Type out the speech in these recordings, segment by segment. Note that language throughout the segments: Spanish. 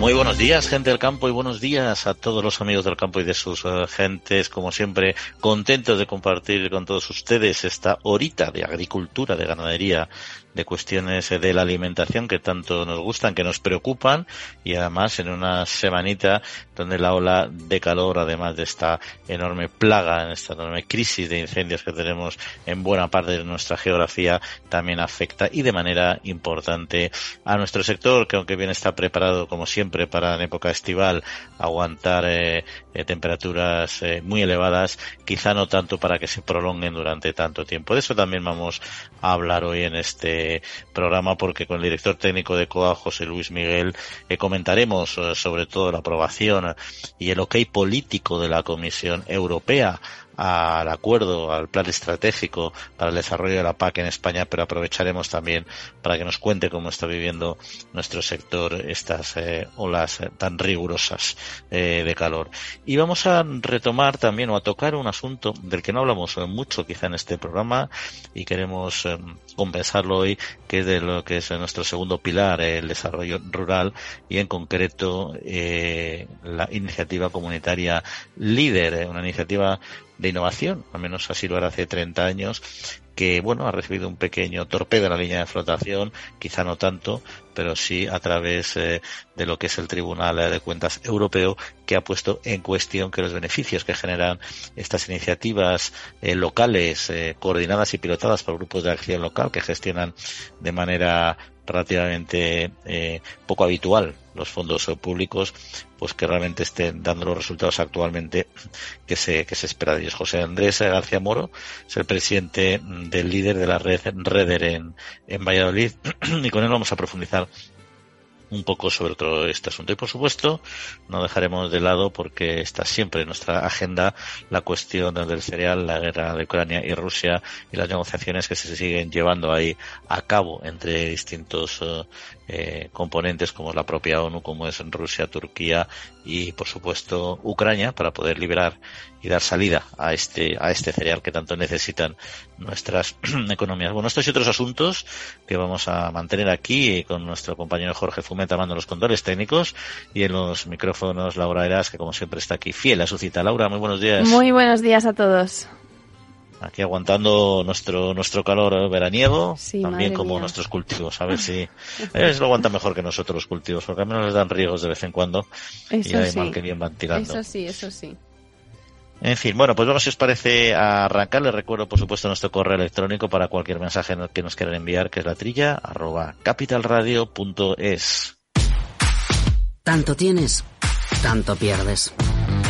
Muy buenos días, gente del campo, y buenos días a todos los amigos del campo y de sus uh, gentes. Como siempre, contentos de compartir con todos ustedes esta horita de agricultura, de ganadería, de cuestiones de la alimentación que tanto nos gustan, que nos preocupan y además en una semanita donde la ola de calor, además de esta enorme plaga, en esta enorme crisis de incendios que tenemos en buena parte de nuestra geografía, también afecta y de manera importante a nuestro sector, que aunque bien está preparado como siempre para en época estival aguantar eh, eh, temperaturas eh, muy elevadas, quizá no tanto para que se prolonguen durante tanto tiempo. De eso también vamos a hablar hoy en este programa porque con el director técnico de COA, José Luis Miguel, eh, comentaremos eh, sobre todo la aprobación y el ok político de la Comisión Europea al acuerdo, al plan estratégico para el desarrollo de la PAC en España, pero aprovecharemos también para que nos cuente cómo está viviendo nuestro sector estas eh, olas eh, tan rigurosas eh, de calor. Y vamos a retomar también o a tocar un asunto del que no hablamos mucho quizá en este programa y queremos compensarlo hoy, que es de lo que es nuestro segundo pilar, el desarrollo rural y en concreto la iniciativa comunitaria líder, una iniciativa de innovación, al menos así lo era hace 30 años, que bueno, ha recibido un pequeño torpedo en la línea de flotación, quizá no tanto, pero sí a través eh, de lo que es el Tribunal de Cuentas Europeo, que ha puesto en cuestión que los beneficios que generan estas iniciativas eh, locales, eh, coordinadas y pilotadas por grupos de acción local que gestionan de manera relativamente poco habitual los fondos públicos, pues que realmente estén dando los resultados actualmente que se, que se espera de ellos. José Andrés García Moro es el presidente del líder de la red Reder en, en Valladolid y con él vamos a profundizar un poco sobre todo este asunto. Y por supuesto, no dejaremos de lado, porque está siempre en nuestra agenda, la cuestión del cereal, la guerra de Ucrania y Rusia y las negociaciones que se siguen llevando ahí a cabo entre distintos eh, componentes como la propia ONU, como es Rusia, Turquía y por supuesto Ucrania para poder liberar y dar salida a este a este cereal que tanto necesitan nuestras economías. Bueno, estos y otros asuntos que vamos a mantener aquí con nuestro compañero Jorge Fumeta mando los controles técnicos y en los micrófonos Laura Eras que como siempre está aquí fiel a su cita. Laura, muy buenos días. Muy buenos días a todos aquí aguantando nuestro nuestro calor veraniego, también como nuestros cultivos, a ver si ellos lo aguantan mejor que nosotros los cultivos, porque al menos les dan riegos de vez en cuando y además que bien van tirando. Eso sí, eso sí. En fin, bueno, pues vamos si os parece a arrancar. Les recuerdo, por supuesto, nuestro correo electrónico para cualquier mensaje que nos quieran enviar, que es la trilla arroba capitalradio.es. Tanto tienes, tanto pierdes.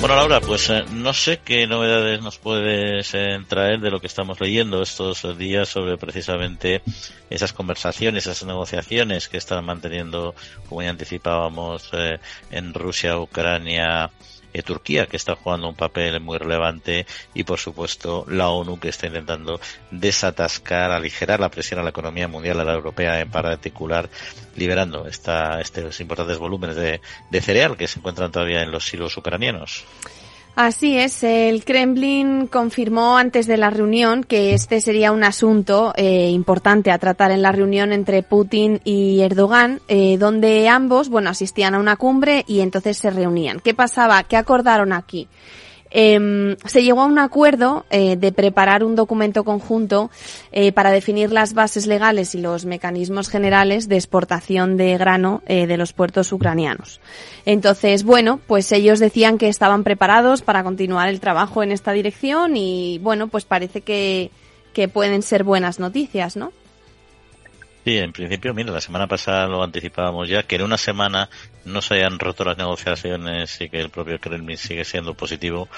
Bueno, Laura, pues eh, no sé qué novedades nos puedes eh, traer de lo que estamos leyendo estos días sobre precisamente esas conversaciones, esas negociaciones que están manteniendo, como ya anticipábamos, eh, en Rusia, Ucrania, eh, Turquía, que está jugando un papel muy relevante, y por supuesto la ONU, que está intentando desatascar, aligerar la presión a la economía mundial, a la europea en particular, liberando esta, estos importantes volúmenes de, de cereal que se encuentran todavía en los silos ucranianos. Así es, el Kremlin confirmó antes de la reunión que este sería un asunto eh, importante a tratar en la reunión entre Putin y Erdogan, eh, donde ambos, bueno, asistían a una cumbre y entonces se reunían. ¿Qué pasaba? ¿Qué acordaron aquí? Eh, se llegó a un acuerdo eh, de preparar un documento conjunto eh, para definir las bases legales y los mecanismos generales de exportación de grano eh, de los puertos ucranianos. Entonces, bueno, pues ellos decían que estaban preparados para continuar el trabajo en esta dirección y, bueno, pues parece que, que pueden ser buenas noticias, ¿no? Sí, en principio, mira, la semana pasada lo anticipábamos ya, que en una semana no se hayan roto las negociaciones y que el propio Kremlin sigue siendo positivo,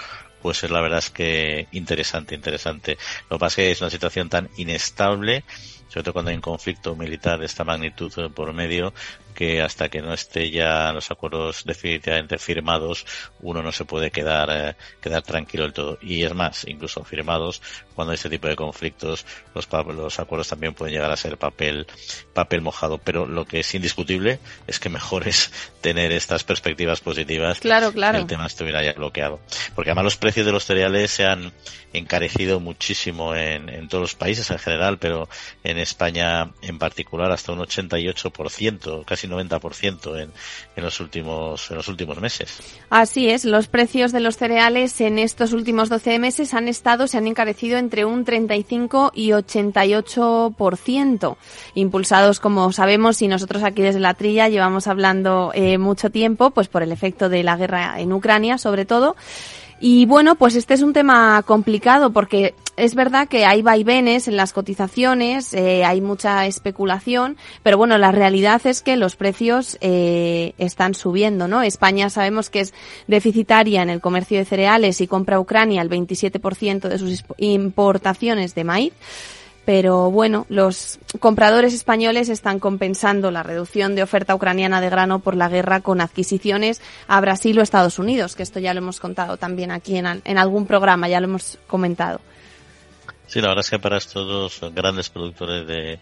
pues la verdad es que interesante, interesante. Lo que pasa es que es una situación tan inestable sobre todo cuando hay un conflicto militar de esta magnitud por medio, que hasta que no esté ya los acuerdos definitivamente firmados, uno no se puede quedar, eh, quedar tranquilo del todo. Y es más, incluso firmados, cuando hay este tipo de conflictos, los, los acuerdos también pueden llegar a ser papel, papel mojado. Pero lo que es indiscutible es que mejor es tener estas perspectivas positivas. Claro, claro. el tema estuviera ya bloqueado. Porque además los precios de los cereales se han encarecido muchísimo en, en todos los países en general, pero en España en particular hasta un 88%, casi 90% en, en los últimos en los últimos meses. Así es, los precios de los cereales en estos últimos 12 meses han estado se han encarecido entre un 35 y 88%, impulsados como sabemos y nosotros aquí desde la Trilla llevamos hablando eh, mucho tiempo, pues por el efecto de la guerra en Ucrania, sobre todo. Y bueno, pues este es un tema complicado porque es verdad que hay vaivenes en las cotizaciones, eh, hay mucha especulación, pero bueno, la realidad es que los precios eh, están subiendo, ¿no? España sabemos que es deficitaria en el comercio de cereales y compra a Ucrania el 27% de sus importaciones de maíz pero bueno, los compradores españoles están compensando la reducción de oferta ucraniana de grano por la guerra con adquisiciones a Brasil o Estados Unidos, que esto ya lo hemos contado también aquí en, algún programa, ya lo hemos comentado. Sí, la verdad es que para estos dos grandes productores de,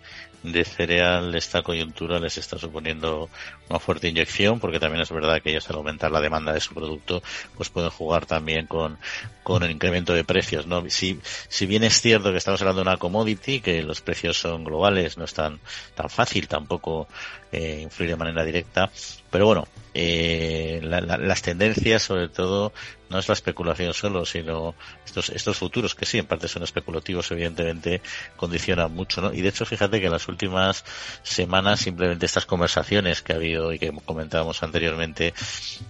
de cereal esta coyuntura les está suponiendo una fuerte inyección porque también es verdad que ellos al aumentar la demanda de su producto pues pueden jugar también con, con el incremento de precios no si, si bien es cierto que estamos hablando de una commodity que los precios son globales no es tan, tan fácil tampoco eh, influir de manera directa pero bueno eh, las tendencias sobre todo no es la especulación solo sino estos estos futuros que sí en parte son especulativos evidentemente condicionan mucho no y de hecho fíjate que las últimas semanas simplemente estas conversaciones que ha habido y que comentábamos anteriormente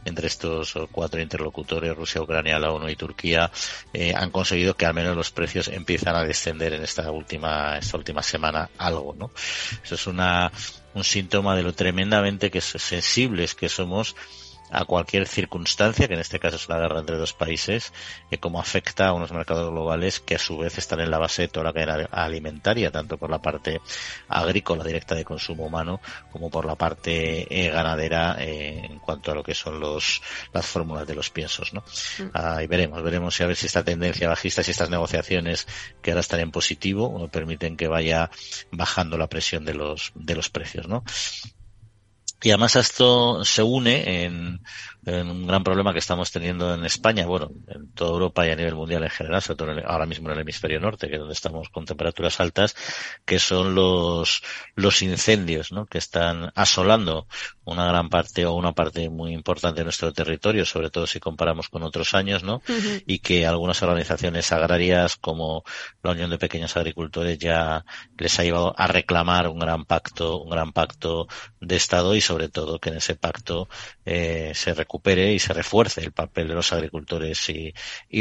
entre estos cuatro interlocutores, Rusia, Ucrania, la ONU y Turquía, eh, han conseguido que al menos los precios empiezan a descender en esta última, esta última semana algo, ¿no? Eso es una, un síntoma de lo tremendamente que sensibles que somos a cualquier circunstancia, que en este caso es una guerra entre dos países, y cómo afecta a unos mercados globales que a su vez están en la base de toda la cadena alimentaria, tanto por la parte agrícola directa de consumo humano como por la parte eh, ganadera eh, en cuanto a lo que son los las fórmulas de los piensos, ¿no? Mm. Ah, y veremos, veremos si a ver si esta tendencia bajista, si estas negociaciones que ahora están en positivo, permiten que vaya bajando la presión de los de los precios, ¿no? Y además esto se une en, un gran problema que estamos teniendo en España, bueno, en toda Europa y a nivel mundial en general, sobre todo ahora mismo en el hemisferio norte, que es donde estamos con temperaturas altas, que son los, los incendios, ¿no? Que están asolando una gran parte o una parte muy importante de nuestro territorio, sobre todo si comparamos con otros años, ¿no? Y que algunas organizaciones agrarias como la Unión de Pequeños Agricultores ya les ha llevado a reclamar un gran pacto, un gran pacto de Estado y sobre todo que en ese pacto eh, se recupere y se refuerce el papel de los agricultores y,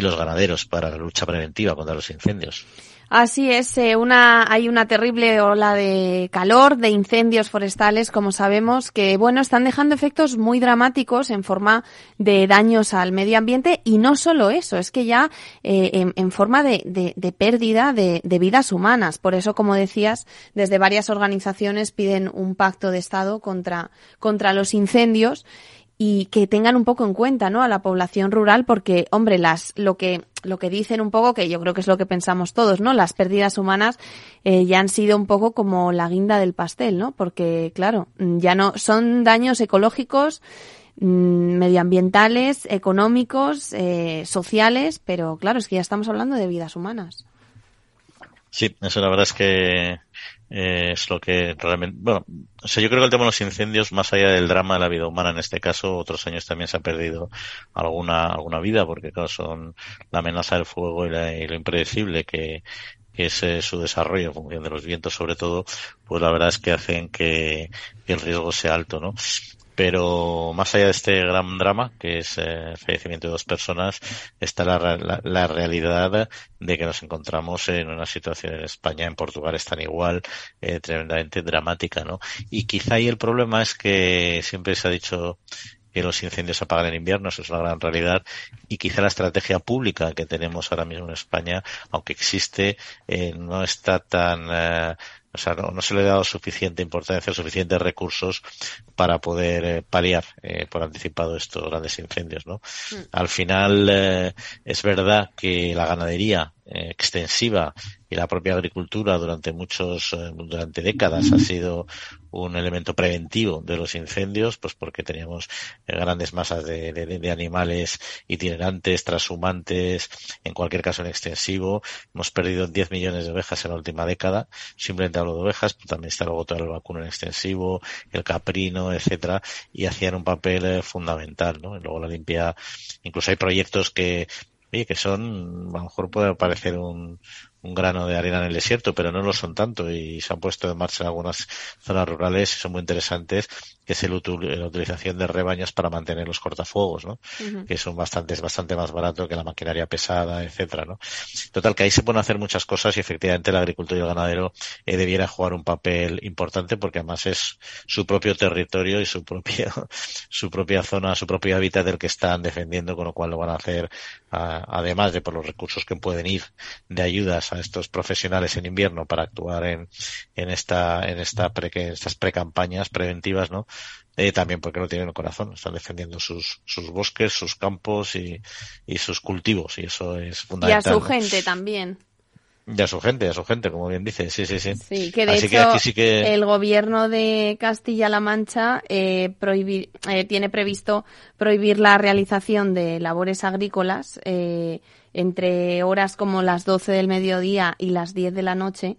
los ganaderos para la lucha preventiva contra los incendios. Así es, eh, una, hay una terrible ola de calor, de incendios forestales, como sabemos, que bueno, están dejando efectos muy dramáticos en forma de daños al medio ambiente y no solo eso, es que ya eh, en, forma de pérdida de, de, vidas humanas. Por eso, como decías, desde varias organizaciones piden un pacto de Estado contra, contra los incendios y que tengan un poco en cuenta, ¿no? A la población rural, porque, hombre, las, lo que, lo que dicen un poco, que yo creo que es lo que pensamos todos, ¿no? Las pérdidas humanas eh, ya han sido un poco como la guinda del pastel, ¿no? Porque, claro, ya no, son daños ecológicos, mm, medioambientales, económicos, eh, sociales, pero claro, es que ya estamos hablando de vidas humanas. Sí, eso la verdad es que eh, es lo que realmente, bueno, o sea, yo creo que el tema de los incendios, más allá del drama de la vida humana en este caso, otros años también se ha perdido alguna, alguna vida, porque claro, son la amenaza del fuego y, lo impredecible que, es eh, su desarrollo en función de los vientos sobre todo, pues la verdad es que hacen que el riesgo sea alto, ¿no? Pero más allá de este gran drama, que es eh, el fallecimiento de dos personas, está la, la, la, realidad de que nos encontramos en una situación en España, en Portugal están igual, eh, tremendamente dramática, ¿no? Y quizá ahí el problema es que siempre se ha dicho que los incendios apagan en invierno, eso es una gran realidad, y quizá la estrategia pública que tenemos ahora mismo en España, aunque existe, eh, no está tan, eh, o sea, no, se le ha dado suficiente importancia, suficientes recursos para poder eh, paliar eh, por anticipado estos grandes incendios, ¿no? Mm. Al final eh, es verdad que la ganadería extensiva y la propia agricultura durante muchos, durante décadas ha sido un elemento preventivo de los incendios, pues porque teníamos eh, grandes masas de, de, animales itinerantes, transhumantes, en cualquier caso en extensivo. Hemos perdido 10 millones de ovejas en la última década. Simplemente hablo de ovejas, pero también está luego todo el vacuno en extensivo, el caprino, etcétera, y hacían un papel eh, fundamental, ¿no? Y luego la limpia, incluso hay proyectos que oye, que son, a lo mejor puede parecer un, un grano de arena en el desierto, pero no lo son tanto y se han puesto en marcha en algunas zonas rurales y son muy interesantes que es el la utilización de rebaños para mantener los cortafuegos, ¿no? Que son bastante, bastante más barato que la maquinaria pesada, etcétera, ¿no? Total, que ahí se pueden hacer muchas cosas y efectivamente el agricultor y el ganadero eh, debiera jugar un papel importante porque además es su propio territorio y su propia, su propia zona, su propio hábitat del que están defendiendo, con lo cual lo van a hacer, además de por los recursos que pueden ir de ayudas a estos profesionales en invierno para actuar en, en esta, en esta pre, en estas precampañas preventivas, ¿no? Eh, también porque no tienen el corazón, están defendiendo sus, sus bosques, sus campos y, y sus cultivos, y eso es fundamental. Y a su gente también. Y a su gente, a su gente, como bien dice, sí, sí, sí. Sí, que de hecho sí que... el gobierno de Castilla-La Mancha eh, prohibir, eh, tiene previsto prohibir la realización de labores agrícolas eh, entre horas como las 12 del mediodía y las 10 de la noche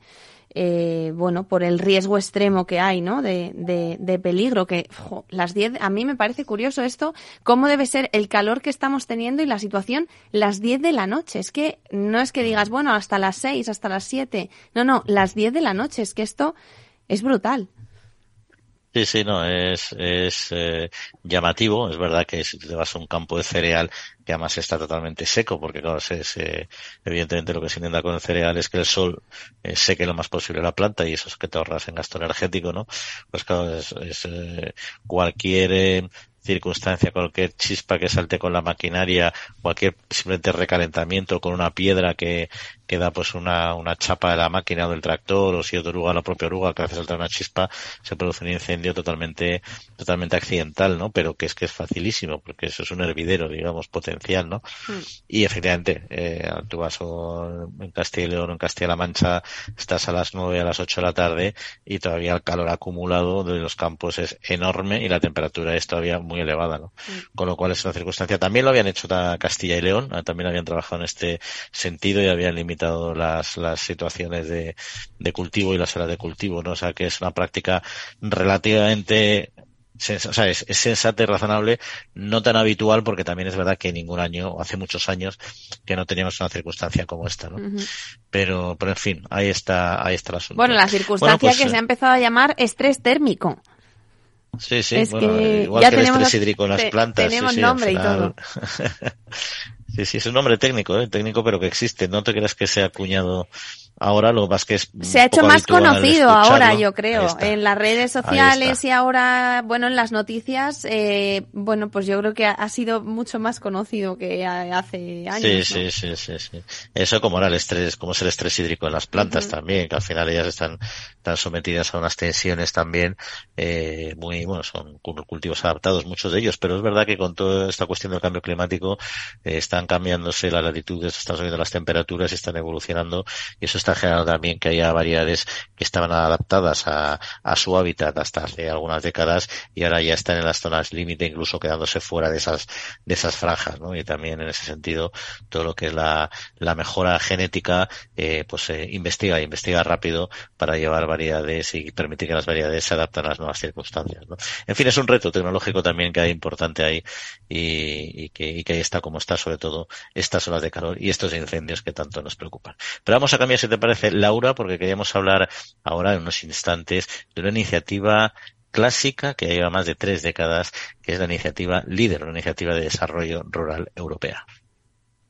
eh, bueno, por el riesgo extremo que hay, ¿no? De, de, peligro, que las 10, a mí me parece curioso esto, cómo debe ser el calor que estamos teniendo y la situación las 10 de la noche. Es que no es que digas, bueno, hasta las 6, hasta las 7. No, no, las 10 de la noche. Es que esto es brutal. Sí, sí, no, es, es eh, llamativo. Es verdad que si te vas a un campo de cereal que además está totalmente seco, porque claro, se, evidentemente lo que se intenta con el cereal es que el sol eh, seque lo más posible la planta y eso es que te ahorras en gasto energético, ¿no? Pues claro, es, es eh, cualquier eh, circunstancia, cualquier chispa que salte con la maquinaria, cualquier simplemente recalentamiento con una piedra que, que da pues una, una chapa de la máquina o del tractor o si otro oruga, la propia oruga que hace saltar una chispa, se produce un incendio totalmente, totalmente accidental, ¿no? Pero que es que es facilísimo porque eso es un hervidero, digamos, potencial, ¿no? Hmm. Y efectivamente, eh, tú vas en Castilla y León o en Castilla-La Mancha, estás a las nueve, a las ocho de la tarde y todavía el calor acumulado de los campos es enorme y la temperatura es todavía muy elevada, ¿no? Hmm. Con lo cual es una circunstancia. También lo habían hecho Castilla y León, también habían trabajado en este sentido y habían limitado las, las situaciones de, de cultivo y las horas de cultivo, ¿no? O sea, que es una práctica relativamente o sea, es, sensata y razonable, no tan habitual porque también es verdad que ningún año, hace muchos años, que no teníamos una circunstancia como esta, ¿no? Pero, pero en fin, ahí está, ahí está el asunto. Bueno, la circunstancia pues, que se ha empezado a llamar estrés térmico. Sí, sí, bueno, igual que el estrés hídrico en las plantas. Tenemos nombre y todo. Sí, sí, es un nombre técnico, ¿eh? técnico, pero que existe. No te creas que sea acuñado ahora, lo más que es. Se ha hecho más conocido ahora, yo creo, en las redes sociales y ahora, bueno, en las noticias, eh, bueno, pues yo creo que ha, sido mucho más conocido que hace años. Sí, sí, sí, sí, Eso como era el estrés, como es el estrés hídrico en las plantas también, que al final ellas están, están sometidas a unas tensiones también, eh, muy, bueno, son cultivos adaptados, muchos de ellos, pero es verdad que con toda esta cuestión del cambio climático, eh, están cambiándose las latitudes, están subiendo las temperaturas y están evolucionando y eso está generando también que haya variedades que estaban adaptadas a, a su hábitat hasta hace algunas décadas y ahora ya están en las zonas límite incluso quedándose fuera de esas de esas franjas ¿no? y también en ese sentido todo lo que es la, la mejora genética eh, pues eh, investiga investiga rápido para llevar variedades y permitir que las variedades se adapten a las nuevas circunstancias ¿no? en fin es un reto tecnológico también que hay importante ahí y, y que, y que ahí está como está sobre todo estas olas de calor y estos incendios que tanto nos preocupan. Pero vamos a cambiar, si te parece, Laura, porque queríamos hablar ahora en unos instantes de una iniciativa clásica que lleva más de tres décadas, que es la iniciativa líder, la iniciativa de desarrollo rural europea.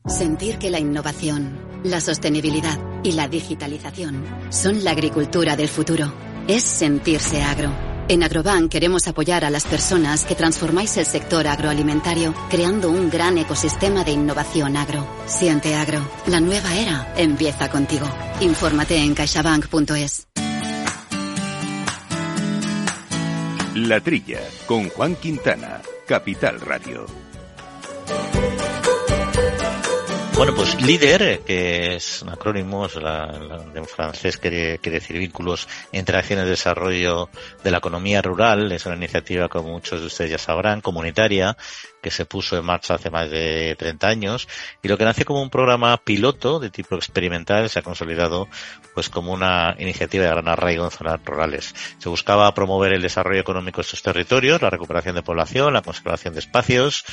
Sentir que la innovación, la sostenibilidad y la digitalización son la agricultura del futuro es sentirse agro. En Agrobank queremos apoyar a las personas que transformáis el sector agroalimentario creando un gran ecosistema de innovación agro. Siente agro. La nueva era empieza contigo. Infórmate en caixabank.es. La Trilla con Juan Quintana, Capital Radio. Bueno, pues líder, que es un acrónimo, en francés quiere, quiere, decir vínculos entre acciones de desarrollo de la economía rural, es una iniciativa, como muchos de ustedes ya sabrán, comunitaria, que se puso en marcha hace más de 30 años y lo que nace como un programa piloto de tipo experimental se ha consolidado pues como una iniciativa de gran arraigo en zonas rurales. Se buscaba promover el desarrollo económico de estos territorios, la recuperación de población, la conservación de espacios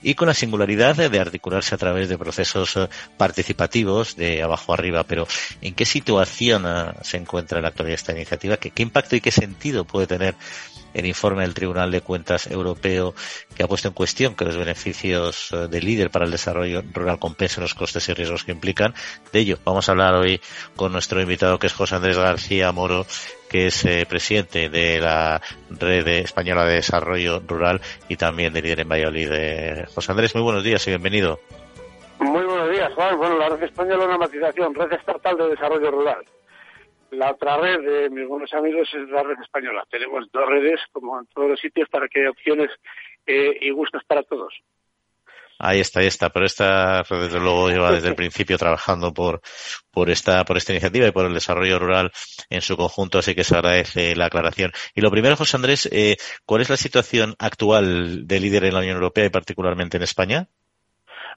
y con la singularidad de articularse a través de procesos eh, participativos de abajo arriba. Pero ¿en qué situación eh, se encuentra en la actualidad esta iniciativa? ¿Qué, qué impacto y qué sentido puede tener el informe del Tribunal de Cuentas Europeo que ha puesto en cuestión que los beneficios eh, del líder para el desarrollo rural compensen los costes y riesgos que implican. De ello vamos a hablar hoy con nuestro invitado que es José Andrés García Moro, que es eh, presidente de la Red Española de Desarrollo Rural y también de líder en Valladolid. Eh, José Andrés, muy buenos días y bienvenido. Muy buenos días, Juan. Bueno, la Red Española es una matización, Red Estatal de Desarrollo Rural. La otra red de mis buenos amigos es la red española. Tenemos dos redes, como en todos los sitios, para que haya opciones eh, y gustos para todos. Ahí está, ahí está. Pero esta red, desde luego, lleva desde el principio trabajando por, por esta, por esta iniciativa y por el desarrollo rural en su conjunto, así que se agradece la aclaración. Y lo primero, José Andrés, eh, ¿cuál es la situación actual de líder en la Unión Europea y particularmente en España?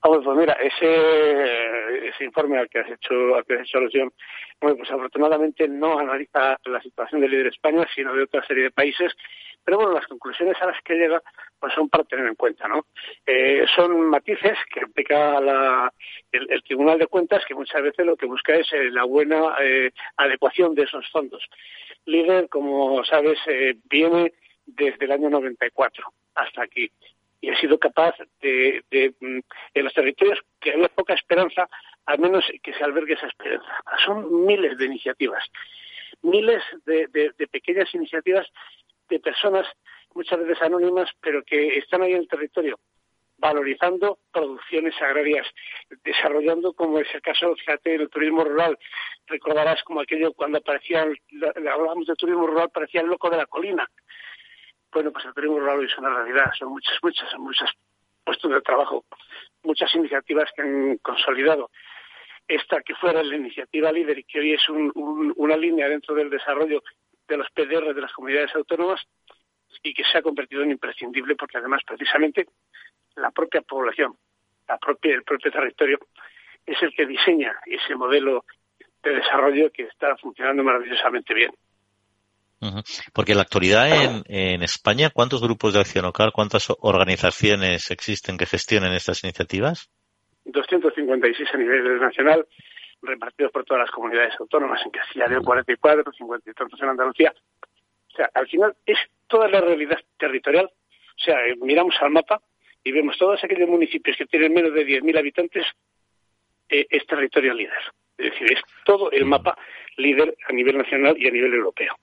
Ah, pues mira, ese, ese informe al que has hecho, al que has hecho alusión, bueno, pues afortunadamente no analiza la situación de líder España, sino de otra serie de países. Pero bueno, las conclusiones a las que llega pues son para tener en cuenta, ¿no? Eh, son matices que aplica la, el, Tribunal de Cuentas, que muchas veces lo que busca es eh, la buena eh, adecuación de esos fondos. Líder, como sabes, viene desde el año 94 hasta aquí y ha sido capaz de, de, mm, en los territorios que había poca esperanza, al menos que se albergue esa esperanza. Son miles de iniciativas, miles de, de pequeñas iniciativas de personas, muchas veces anónimas, pero que están ahí en el territorio valorizando producciones agrarias, desarrollando, como es el caso, fíjate, el turismo rural. Recordarás como aquello cuando aparecía, hablábamos de turismo rural, parecía el loco de la colina. Bueno, pues el turismo rural es una realidad, son muchas, muchas, muchas puestos de trabajo, muchas iniciativas que han consolidado. Esta que fuera la iniciativa líder y que hoy es una línea dentro del desarrollo de los PDR de las comunidades autónomas y que se ha convertido en imprescindible porque además precisamente la propia población, la propia, el propio territorio es el que diseña ese modelo de desarrollo que está funcionando maravillosamente bien. Porque en la actualidad en, España, ¿cuántos grupos de acción local, cuántas organizaciones existen que gestionen estas iniciativas? 256 a nivel nacional, repartidos por todas las comunidades autónomas. En Castilla León 44, 50 y tantos en Andalucía. O sea, al final es toda la realidad territorial. O sea, eh, miramos al mapa y vemos todos aquellos municipios que tienen menos de 10.000 habitantes, eh, es territorio líder. Es decir, es todo el mapa líder a nivel nacional y a nivel europeo.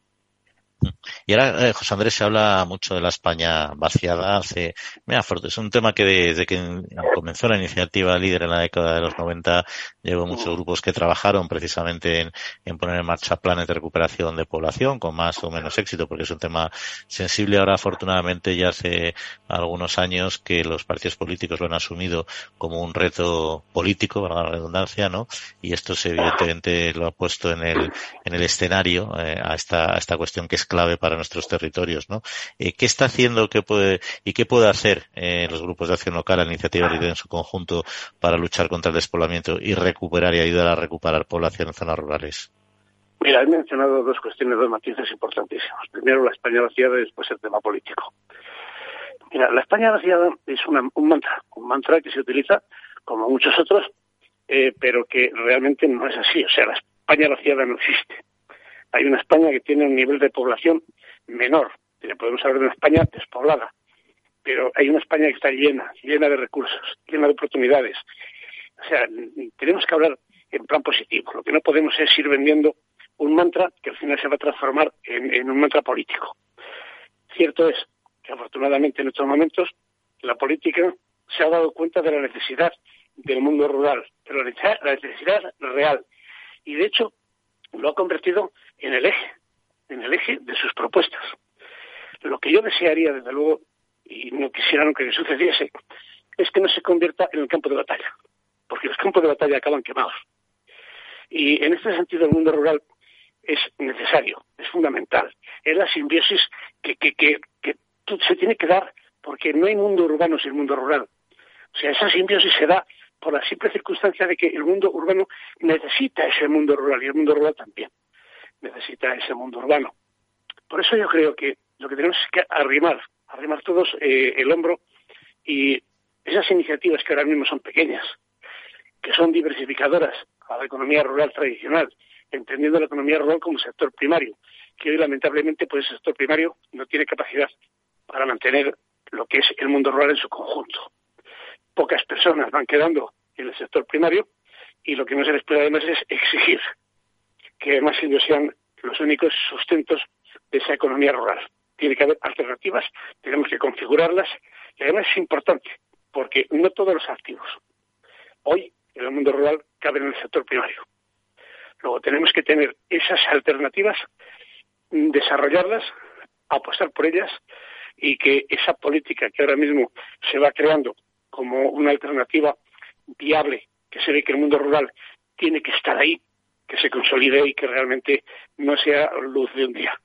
Y ahora, eh, José Andrés, se habla mucho de la España vaciada. Hace, mira, es un tema que desde que comenzó la iniciativa líder en la década de los 90, llevo muchos grupos que trabajaron precisamente en, en, poner en marcha planes de recuperación de población con más o menos éxito, porque es un tema sensible. Ahora, afortunadamente, ya hace algunos años que los partidos políticos lo han asumido como un reto político, para la redundancia, ¿no? Y esto, se, evidentemente, lo ha puesto en el, en el escenario eh, a, esta, a esta cuestión que es clave para nuestros territorios, ¿no? Eh, ¿Qué está haciendo qué puede, y qué puede hacer eh, los grupos de acción local, la iniciativa líder en su conjunto para luchar contra el despoblamiento y recuperar y ayudar a recuperar población en zonas rurales? Mira, he mencionado dos cuestiones, dos matices importantísimos. Primero, la España vaciada y después el tema político. Mira, la España vaciada es un mantra, un mantra que se utiliza como muchos otros, eh, pero que realmente no es así. O sea, la España vaciada no existe hay una España que tiene un nivel de población menor. Podemos hablar de una España despoblada, pero hay una España que está llena, llena de recursos, llena de oportunidades. O sea, tenemos que hablar en plan positivo. Lo que no podemos es ir vendiendo un mantra que al final se va a transformar en, un mantra político. Cierto es que afortunadamente en estos momentos la política se ha dado cuenta de la necesidad del mundo rural, pero la necesidad real. Y de hecho lo ha convertido en el eje, en el eje de sus propuestas. Lo que yo desearía, desde luego, y no quisiera nunca que sucediese, es que no se convierta en el campo de batalla, porque los campos de batalla acaban quemados. Y en este sentido el mundo rural es necesario, es fundamental. Es la simbiosis que, que, se tiene que dar porque no hay mundo urbano sin mundo rural. O sea, esa simbiosis se da por la simple circunstancia de que el mundo urbano necesita ese mundo rural y el mundo rural también necesita ese mundo urbano. Por eso yo creo que lo que tenemos es que arrimar, arrimar todos eh, el hombro y esas iniciativas que ahora mismo son pequeñas, que son diversificadoras a la economía rural tradicional, entendiendo la economía rural como sector primario, que hoy lamentablemente pues el sector primario no tiene capacidad para mantener lo que es el mundo rural en su conjunto. Pocas personas van quedando en el sector primario y lo que no se les puede además es exigir que además ellos sean los únicos sustentos de esa economía rural. Tiene que haber alternativas, tenemos que configurarlas y además es importante porque no todos los activos hoy en el mundo rural caben en el sector primario. Luego tenemos que tener esas alternativas, desarrollarlas, apostar por ellas y que esa política que ahora mismo se va creando como una alternativa viable, que se ve que el mundo rural tiene que estar ahí, que se consolide y que realmente no sea luz de un día.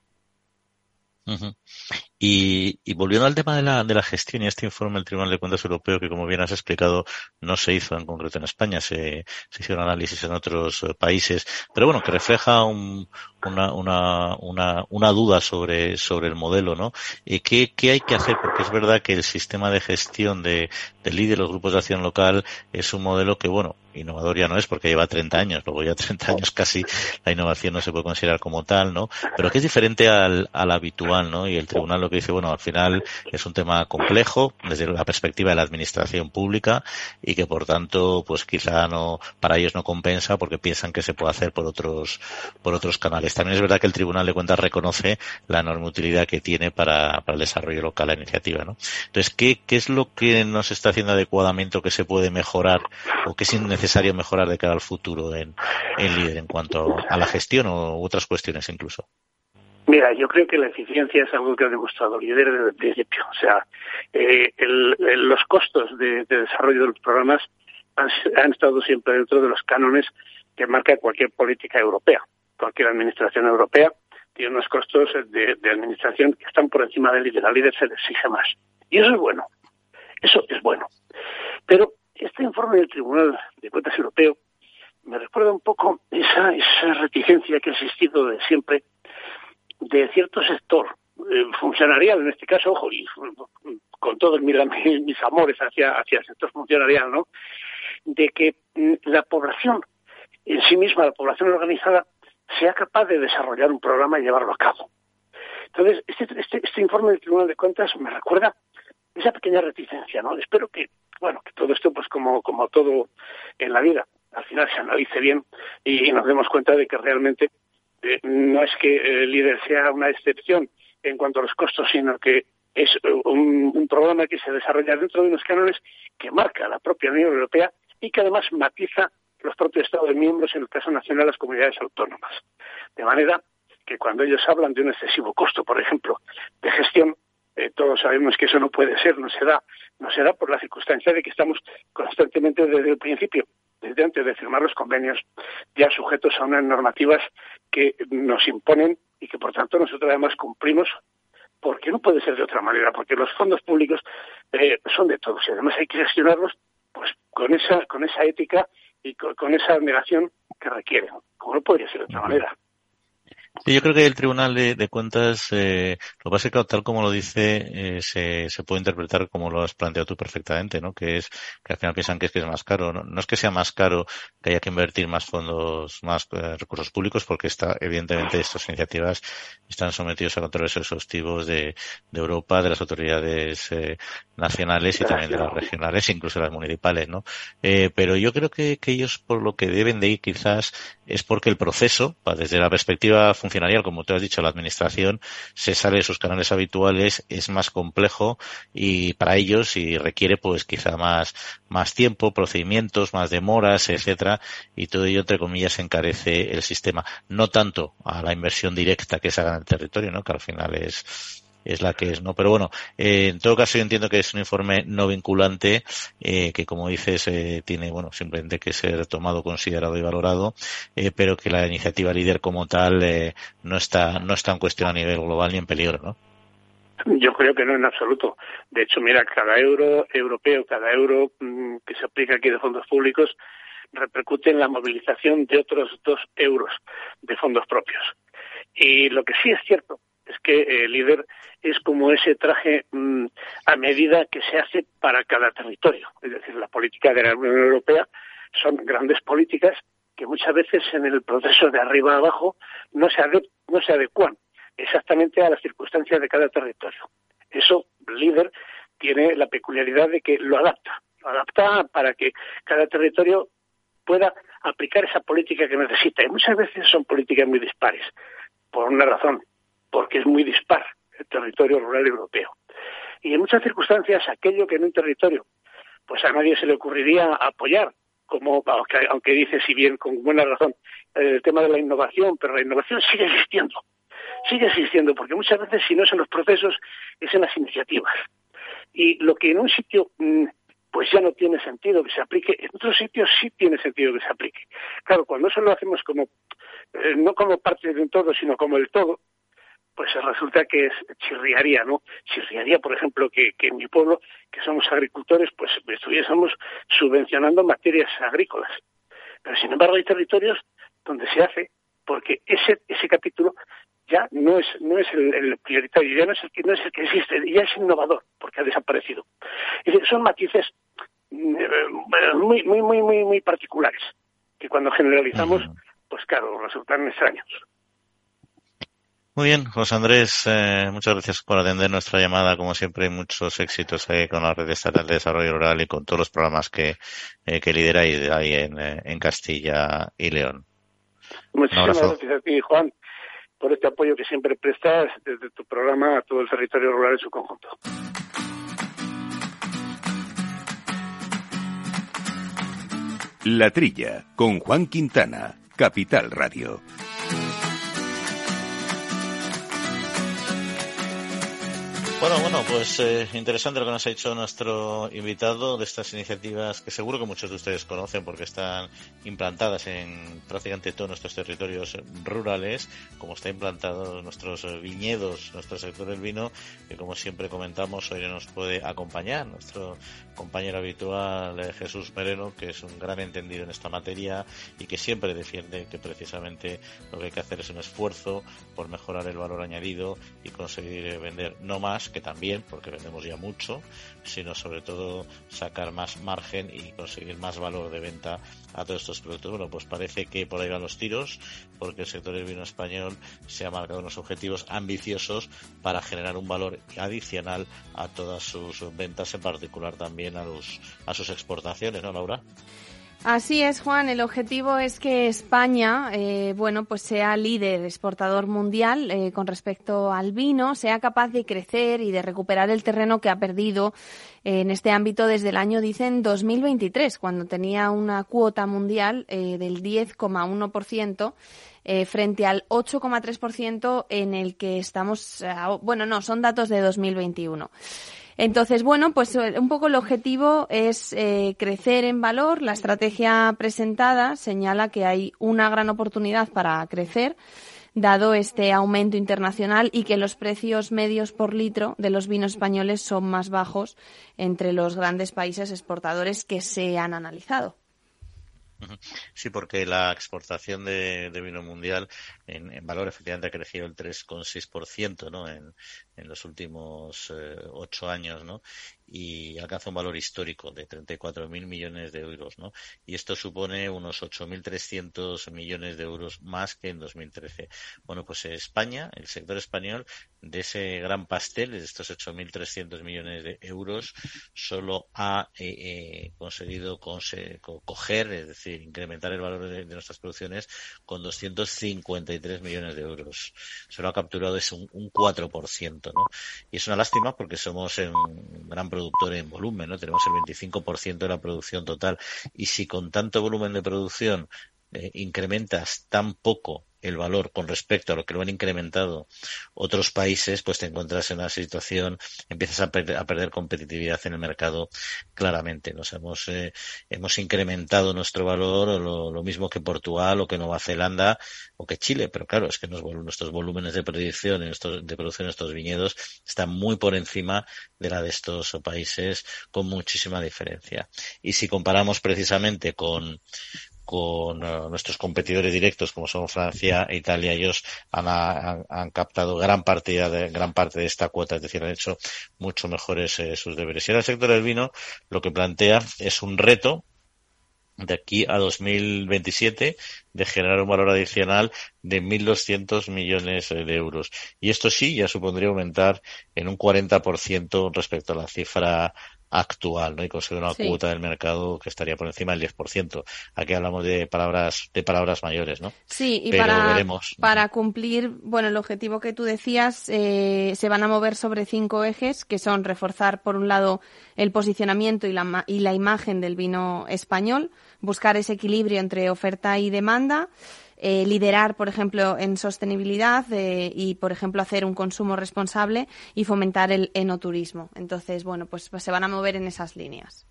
Y, y, volviendo al tema de la, de la gestión y este informe del Tribunal de Cuentas Europeo, que como bien has explicado, no se hizo en concreto en España, se, se hicieron análisis en otros eh, países, pero bueno, que refleja un, una, una, una, una, duda sobre, sobre el modelo, ¿no? ¿Y qué, qué hay que hacer? Porque es verdad que el sistema de gestión de, del líder, los grupos de acción local, es un modelo que, bueno, innovador ya no es porque lleva 30 años, luego ya 30 años casi la innovación no se puede considerar como tal, ¿no? Pero que es diferente al, al habitual, ¿no? Y el tribunal lo que dice, bueno, al final es un tema complejo desde la perspectiva de la administración pública y que por tanto, pues quizá no, para ellos no compensa porque piensan que se puede hacer por otros, por otros canales. También es verdad que el Tribunal de Cuentas reconoce la enorme utilidad que tiene para, para el desarrollo local la iniciativa, ¿no? Entonces, ¿qué, ¿qué es lo que no se está haciendo adecuadamente o que se puede mejorar o que es necesario mejorar de cara al futuro en, en líder en cuanto a la gestión o otras cuestiones incluso? Mira, yo creo que la eficiencia es algo que ha demostrado líder desde el principio. O sea, eh, los costos de, de, desarrollo de los programas han, estado siempre dentro de los cánones que marca cualquier política europea. Cualquier administración europea tiene unos costos de, de administración que están por encima del líder. Al líder se le exige más. Y eso es bueno. Eso es bueno. Pero este informe del Tribunal de Cuentas Europeo me recuerda un poco esa, esa reticencia que ha existido de siempre de cierto sector eh, funcionarial, en este caso, ojo, y con todos mis, amores hacia, hacia el sector funcionarial, ¿no? De que mm, la población en sí misma, la población organizada, sea capaz de desarrollar un programa y llevarlo a cabo. Entonces, este, este, este informe del Tribunal de Cuentas me recuerda esa pequeña reticencia, ¿no? Espero que, bueno, que todo esto, pues como, como todo en la vida, al final se analice bien y nos demos cuenta de que realmente eh, no es que el líder sea una excepción en cuanto a los costos, sino que es un, un, programa que se desarrolla dentro de unos cánones que marca la propia Unión Europea y que además matiza los propios Estados miembros, en el caso nacional, las comunidades autónomas. De manera que cuando ellos hablan de un excesivo costo, por ejemplo, de gestión, eh, todos sabemos que eso no puede ser, no se da, no se da por la circunstancia de que estamos constantemente desde el principio desde antes de firmar los convenios, ya sujetos a unas normativas que nos imponen y que por tanto nosotros además cumplimos porque no puede ser de otra manera, porque los fondos públicos eh, son de todos y además hay que gestionarlos pues con esa, con esa ética y con, con esa admiración que requieren, como no podría ser de otra manera. Sí, yo creo que el Tribunal de, de Cuentas, eh, lo que pasa es que tal como lo dice, eh, se, se, puede interpretar como lo has planteado tú perfectamente, ¿no? Que es que al final piensan que es que es más caro. No, no es que sea más caro que haya que invertir más fondos, más eh, recursos públicos, porque está, evidentemente estas iniciativas están sometidos a controles exhaustivos de, de Europa, de las autoridades eh, nacionales y también de las regionales, incluso las municipales, ¿no? Eh, pero yo creo que, que ellos por lo que deben de ir quizás es porque el proceso, desde la perspectiva funcionarial, como tú has dicho, la administración se sale de sus canales habituales, es más complejo y para ellos y requiere pues quizá más, más tiempo, procedimientos, más demoras, etcétera, y todo ello entre comillas encarece el sistema. No tanto a la inversión directa que se haga en el territorio, ¿no? que al final es es la que es, ¿no? Pero bueno, eh, en todo caso yo entiendo que es un informe no vinculante, eh, que como dices, eh, tiene, bueno, simplemente que ser tomado, considerado y valorado, eh, pero que la iniciativa líder como tal no está, no está en cuestión a nivel global ni en peligro, ¿no? Yo creo que no en absoluto. De hecho, mira, cada euro europeo, cada euro mm, que se aplica aquí de fondos públicos repercute en la movilización de otros dos euros de fondos propios. Y lo que sí es cierto es que el líder es como ese traje mm, a medida que se hace para cada territorio. Es decir, la política de la Unión Europea son grandes políticas que muchas veces en el proceso de arriba a abajo no se, no se adecuan exactamente a las circunstancias de cada territorio. Eso, el líder tiene la peculiaridad de que lo adapta, lo adapta para que cada territorio pueda aplicar esa política que necesita. Y muchas veces son políticas muy dispares, por una razón, porque es muy dispar el territorio rural europeo. Y en muchas circunstancias, aquello que en un territorio, pues a nadie se le ocurriría apoyar, como aunque, aunque dice, si bien con buena razón, el tema de la innovación, pero la innovación sigue existiendo sigue existiendo, porque muchas veces si no es en los procesos, es en las iniciativas. Y lo que en un sitio mm, pues ya no tiene sentido que se aplique, en otros sitios sí tiene sentido que se aplique. Claro, cuando eso lo hacemos como, eh, no como parte de un todo, sino como el todo, pues resulta que es, chirriaría, ¿no? Chirriaría, por ejemplo, que, que en mi pueblo, que somos agricultores, pues estuviésemos subvencionando materias agrícolas. Pero sin embargo hay territorios donde se hace porque ese, ese capítulo ya no es, no es el, prioritario, ya no es el, que, no es el que existe, ya es innovador, porque ha desaparecido. son matices mm, eh, muy, muy, muy, muy, muy particulares, que cuando generalizamos, pues claro, resultan extraños. Muy bien, José Andrés, eh, muchas gracias por atender nuestra llamada. Como siempre, muchos éxitos con la Red Estatal de Desarrollo Rural y con todos los programas que, eh, que lideráis ahí en, en Castilla y León. Muchísimas gracias a ti, Juan por este apoyo que siempre prestas desde tu programa a todo el territorio rural en su conjunto. La Trilla, con Juan Quintana, Capital Radio. Bueno, bueno, pues eh, interesante lo que nos ha dicho nuestro invitado de estas iniciativas que seguro que muchos de ustedes conocen porque están implantadas en prácticamente todos nuestros territorios rurales, como está implantado nuestros viñedos, nuestro sector del vino, que como siempre comentamos hoy nos puede acompañar nuestro compañero habitual eh, Jesús Mereno, que es un gran entendido en esta materia y que siempre defiende que precisamente lo que hay que hacer es un esfuerzo por mejorar el valor añadido y conseguir vender no más que también, porque vendemos ya mucho, sino sobre todo sacar más margen y conseguir más valor de venta a todos estos productos. Bueno, pues parece que por ahí van los tiros, porque el sector del vino español se ha marcado unos objetivos ambiciosos para generar un valor adicional a todas sus ventas, en particular también a, los, a sus exportaciones, ¿no, Laura? Así es, Juan. El objetivo es que España, eh, bueno, pues sea líder exportador mundial eh, con respecto al vino, sea capaz de crecer y de recuperar el terreno que ha perdido en este ámbito desde el año, dicen, 2023, cuando tenía una cuota mundial eh, del 10,1%. Eh, frente al 8,3% en el que estamos, bueno, no, son datos de 2021. Entonces, bueno, pues eh, un poco el objetivo es eh, crecer en valor. La estrategia presentada señala que hay una gran oportunidad para crecer dado este aumento internacional y que los precios medios por litro de los vinos españoles son más bajos entre los grandes países exportadores que se han analizado. Sí, porque la exportación de, vino mundial en, valor efectivamente ha crecido el 3,6% ¿no? en, los últimos eh, ocho años, ¿no? Y alcanza un valor histórico de 34.000 millones de euros, ¿no? Y esto supone unos 8.300 millones de euros más que en 2013. Bueno, pues España, el sector español, de ese gran pastel, de estos 8.300 millones de euros, solo ha eh, eh, conseguido coger, es decir, incrementar el valor de, nuestras producciones con 253 millones de euros. Se lo ha capturado es un, un 4%. Y es una lástima porque somos un gran productor en volumen, ¿no? Tenemos el 25% de la producción total. Y si con tanto volumen de producción eh, incrementas tan poco el valor con respecto a lo que lo han incrementado otros países, pues te encuentras en una situación, empiezas a, perder competitividad en el mercado claramente. Nos hemos, eh, hemos incrementado nuestro valor, lo, lo, mismo que Portugal o que Nueva Zelanda o que Chile, pero claro, es que nuestros volúmenes de producción, de producción en estos viñedos están muy por encima de la de estos países con muchísima diferencia. Y si comparamos precisamente con, con eh, nuestros competidores directos como son Francia e Italia ellos han, han, captado gran parte de gran parte de esta cuota es decir han hecho mucho mejores eh, sus deberes y ahora el sector del vino lo que plantea es un reto de aquí a 2027 de generar un valor adicional de 1.200 millones de euros. Y esto sí ya supondría aumentar en un 40% respecto a la cifra actual, ¿no? Y conseguir una cuota del mercado que estaría por encima del 10%. Aquí hablamos de palabras, de palabras mayores, ¿no? Sí, y para, para cumplir, bueno, el objetivo que tú decías, eh, se van a mover sobre cinco ejes, que son reforzar, por un lado, el posicionamiento y la, y la imagen del vino español, buscar ese equilibrio entre oferta y demanda, eh, liderar, por ejemplo, en sostenibilidad eh, y, por ejemplo, hacer un consumo responsable y fomentar el enoturismo. Entonces, bueno, pues, pues se van a mover en esas líneas.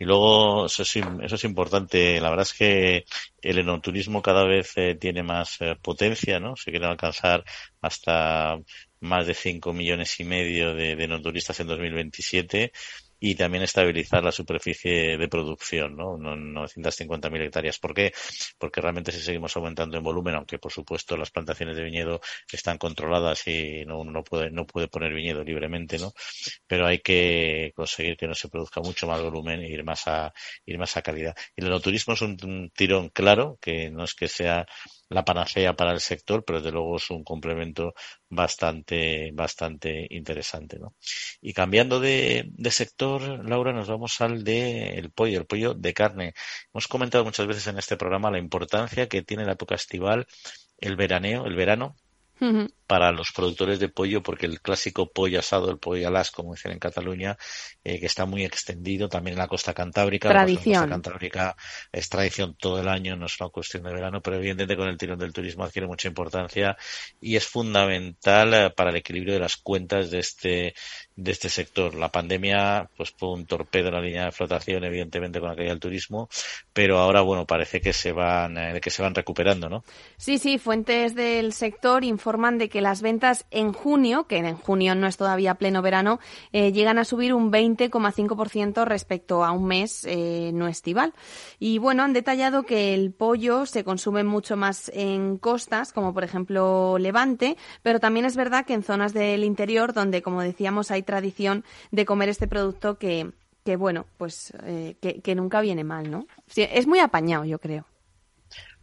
Y luego, eso es, importante, la verdad es que el enoturismo cada vez eh, tiene más potencia, ¿no? Se quiere alcanzar hasta más de 5 millones y medio de enoturistas en 2027 y también estabilizar la superficie de producción, ¿no? 950.000 hectáreas. ¿Por qué? Porque realmente si seguimos aumentando en volumen, aunque por supuesto las plantaciones de viñedo están controladas y no, no puede, no puede poner viñedo libremente, ¿no? Pero hay que conseguir que no se produzca mucho más volumen e ir más a, ir más a calidad. Y el turismo es un tirón claro, que no es que sea la panacea para el sector, pero desde luego es un complemento bastante, bastante interesante, ¿no? Y cambiando de, de sector, Laura, nos vamos al de el pollo, el pollo de carne. Hemos comentado muchas veces en este programa la importancia que tiene la época estival, el veraneo, el verano, para los productores de pollo, porque el clásico pollo asado, el pollo alas, como dicen en Cataluña, eh, que está muy extendido también en la costa cantábrica. Tradición. La costa cantábrica es tradición todo el año, no es una cuestión de verano, pero evidentemente con el tirón del turismo adquiere mucha importancia y es fundamental eh, para el equilibrio de las cuentas de este de este sector. La pandemia pues fue un torpedo en la línea de flotación, evidentemente con la caída del turismo, pero ahora bueno parece que se van eh, que se van recuperando, ¿no? Sí, sí. Fuentes del sector informan de que las ventas en junio, que en junio no es todavía pleno verano, eh, llegan a subir un 20,5% respecto a un mes eh, no estival. Y bueno, han detallado que el pollo se consume mucho más en costas, como por ejemplo Levante, pero también es verdad que en zonas del interior, donde como decíamos hay tradición de comer este producto que, que bueno, pues eh, que, nunca viene mal, ¿no? es muy apañado, yo creo.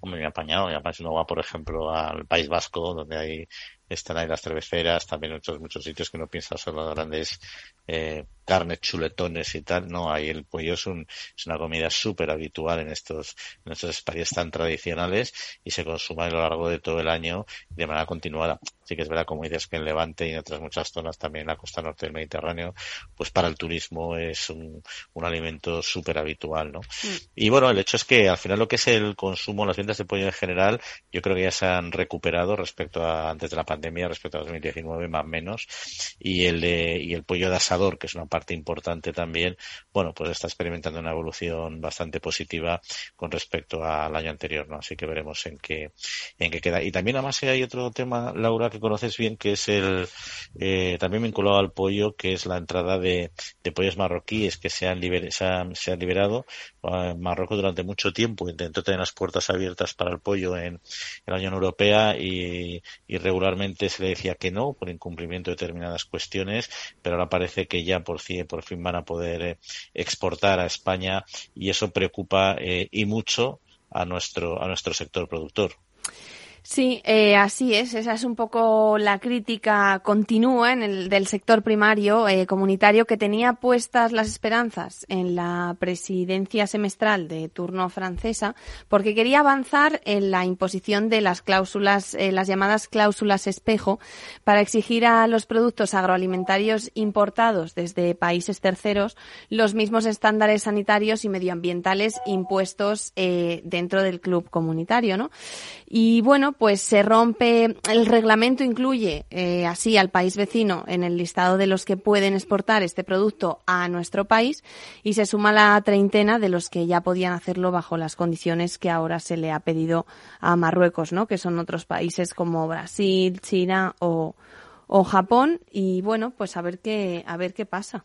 Muy apañado, y además uno va, por ejemplo, al País Vasco, donde hay están ahí las cerveceras, también muchos, muchos sitios que no piensan solo en grandes eh, carnes, chuletones y tal. No, ahí el pollo es, un, es una comida súper habitual en estos, en estos espacios tan tradicionales y se consume a lo largo de todo el año de manera continuada. Sí que es verdad, como dices, que en Levante y en otras muchas zonas, también en la costa norte del Mediterráneo, pues para el turismo es un, un alimento súper habitual, ¿no? Mm. Y bueno, el hecho es que al final lo que es el consumo, las ventas de pollo en general, yo creo que ya se han recuperado respecto a antes de la pandemia respecto a 2019 más o menos y el de, y el pollo de asador que es una parte importante también bueno pues está experimentando una evolución bastante positiva con respecto al año anterior no así que veremos en qué en qué queda. Y también además hay otro tema Laura que conoces bien que es el eh, también vinculado al pollo que es la entrada de, de pollos marroquíes que se han, liber, se han, se han liberado eh, Marruecos durante mucho tiempo intentó tener las puertas abiertas para el pollo en, en la Unión Europea y, y regularmente se le decía que no por incumplimiento de determinadas cuestiones, pero ahora parece que ya por por fin van a poder eh, exportar a España y eso preocupa eh, y mucho a nuestro, a nuestro sector productor. Sí, eh, así es. Esa es un poco la crítica continua en el, del sector primario eh, comunitario que tenía puestas las esperanzas en la presidencia semestral de turno francesa porque quería avanzar en la imposición de las cláusulas, eh, las llamadas cláusulas espejo, para exigir a los productos agroalimentarios importados desde países terceros los mismos estándares sanitarios y medioambientales impuestos dentro del club comunitario, ¿no? Y bueno, pues se rompe, el reglamento incluye eh, así al país vecino en el listado de los que pueden exportar este producto a nuestro país y se suma la treintena de los que ya podían hacerlo bajo las condiciones que ahora se le ha pedido a Marruecos, ¿no? Que son otros países como Brasil, China o, o Japón y bueno, pues a ver qué, a ver qué pasa.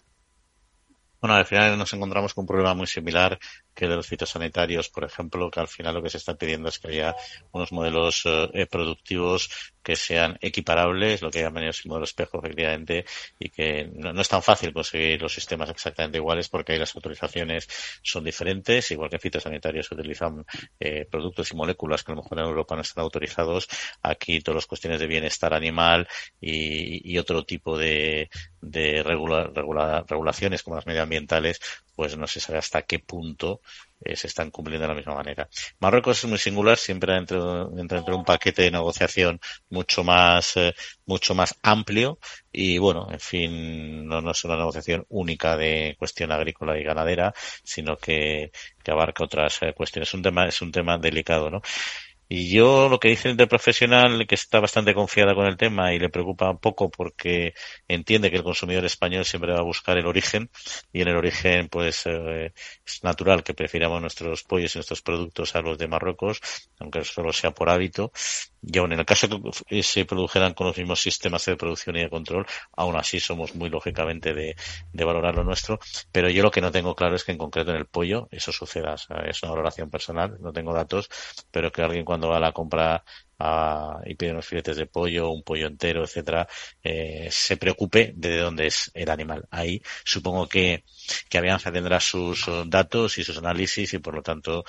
Bueno, al final nos encontramos con un problema muy similar que de los fitosanitarios, por ejemplo, que al final lo que se está pidiendo es que haya unos modelos eh, productivos que sean equiparables, lo que llaman el modelo espejo, efectivamente, y que no, es tan fácil conseguir los sistemas exactamente iguales porque ahí las autorizaciones son diferentes, igual que en fitosanitarios se utilizan eh, productos y moléculas que a lo mejor en Europa no están autorizados, aquí todas las cuestiones de bienestar animal y, otro tipo de, de regulaciones como las medioambientales, pues no se sabe hasta qué punto eh, se están cumpliendo de la misma manera. Marruecos es muy singular, siempre entra dentro, de un paquete de negociación mucho más, eh, mucho más amplio y bueno, en fin, no, no, es una negociación única de cuestión agrícola y ganadera, sino que, que abarca otras eh, cuestiones. Es un tema, es un tema delicado, ¿no? Y yo lo que dice el interprofesional, que está bastante confiada con el tema y le preocupa un poco porque entiende que el consumidor español siempre va a buscar el origen y en el origen pues eh, es natural que prefiramos nuestros pollos y nuestros productos a los de Marruecos, aunque solo sea por hábito. Y aún en el caso que se produjeran con los mismos sistemas de producción y de control, aún así somos muy lógicamente de, de valorar lo nuestro. Pero yo lo que no tengo claro es que en concreto en el pollo eso suceda. es una valoración personal, no tengo datos, pero que alguien cuando va a la compra y pide unos filetes de pollo, un pollo entero, etcétera, eh, se preocupe de dónde es el animal. Ahí supongo que, que tendrá sus datos y sus análisis y por lo tanto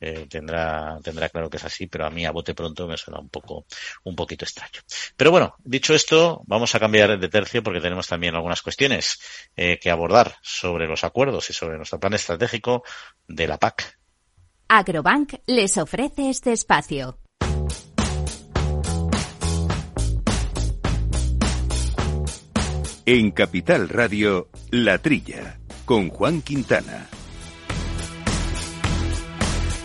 eh, tendrá, tendrá claro que es así, pero a mí a bote pronto me suena un poco, un poquito extraño. Pero bueno, dicho esto, vamos a cambiar de tercio porque tenemos también algunas cuestiones eh, que abordar sobre los acuerdos y sobre nuestro plan estratégico de la PAC. Agrobank les ofrece este espacio. En Capital Radio, La Trilla, con Juan Quintana.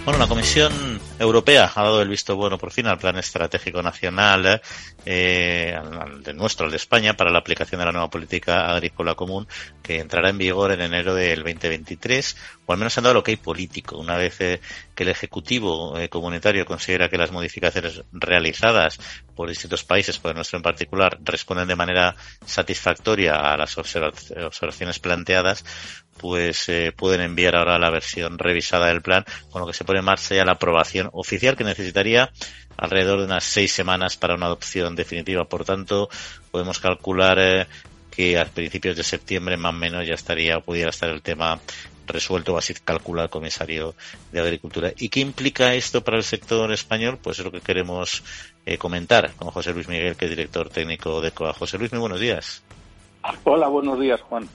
Bueno, la Comisión Europea ha dado el visto bueno por fin al Plan Estratégico Nacional eh, de nuestro, el de España, para la aplicación de la nueva política agrícola común que entrará en vigor en enero del 2023, o al menos han dado lo que hay político. Una vez eh, que el Ejecutivo eh, comunitario considera que las modificaciones realizadas por distintos países, por el nuestro en particular, responden de manera satisfactoria a las observaciones planteadas, pues eh, pueden enviar ahora la versión revisada del plan, con lo que se pone en marcha ya la aprobación oficial que necesitaría alrededor de unas seis semanas para una adopción definitiva. Por tanto, podemos calcular eh, que a principios de septiembre más o menos ya estaría o pudiera estar el tema resuelto, así calcula el comisario de Agricultura. ¿Y qué implica esto para el sector español? Pues es lo que queremos eh, comentar con José Luis Miguel, que es director técnico de COA. José Luis, muy buenos días. Hola, buenos días, Juan.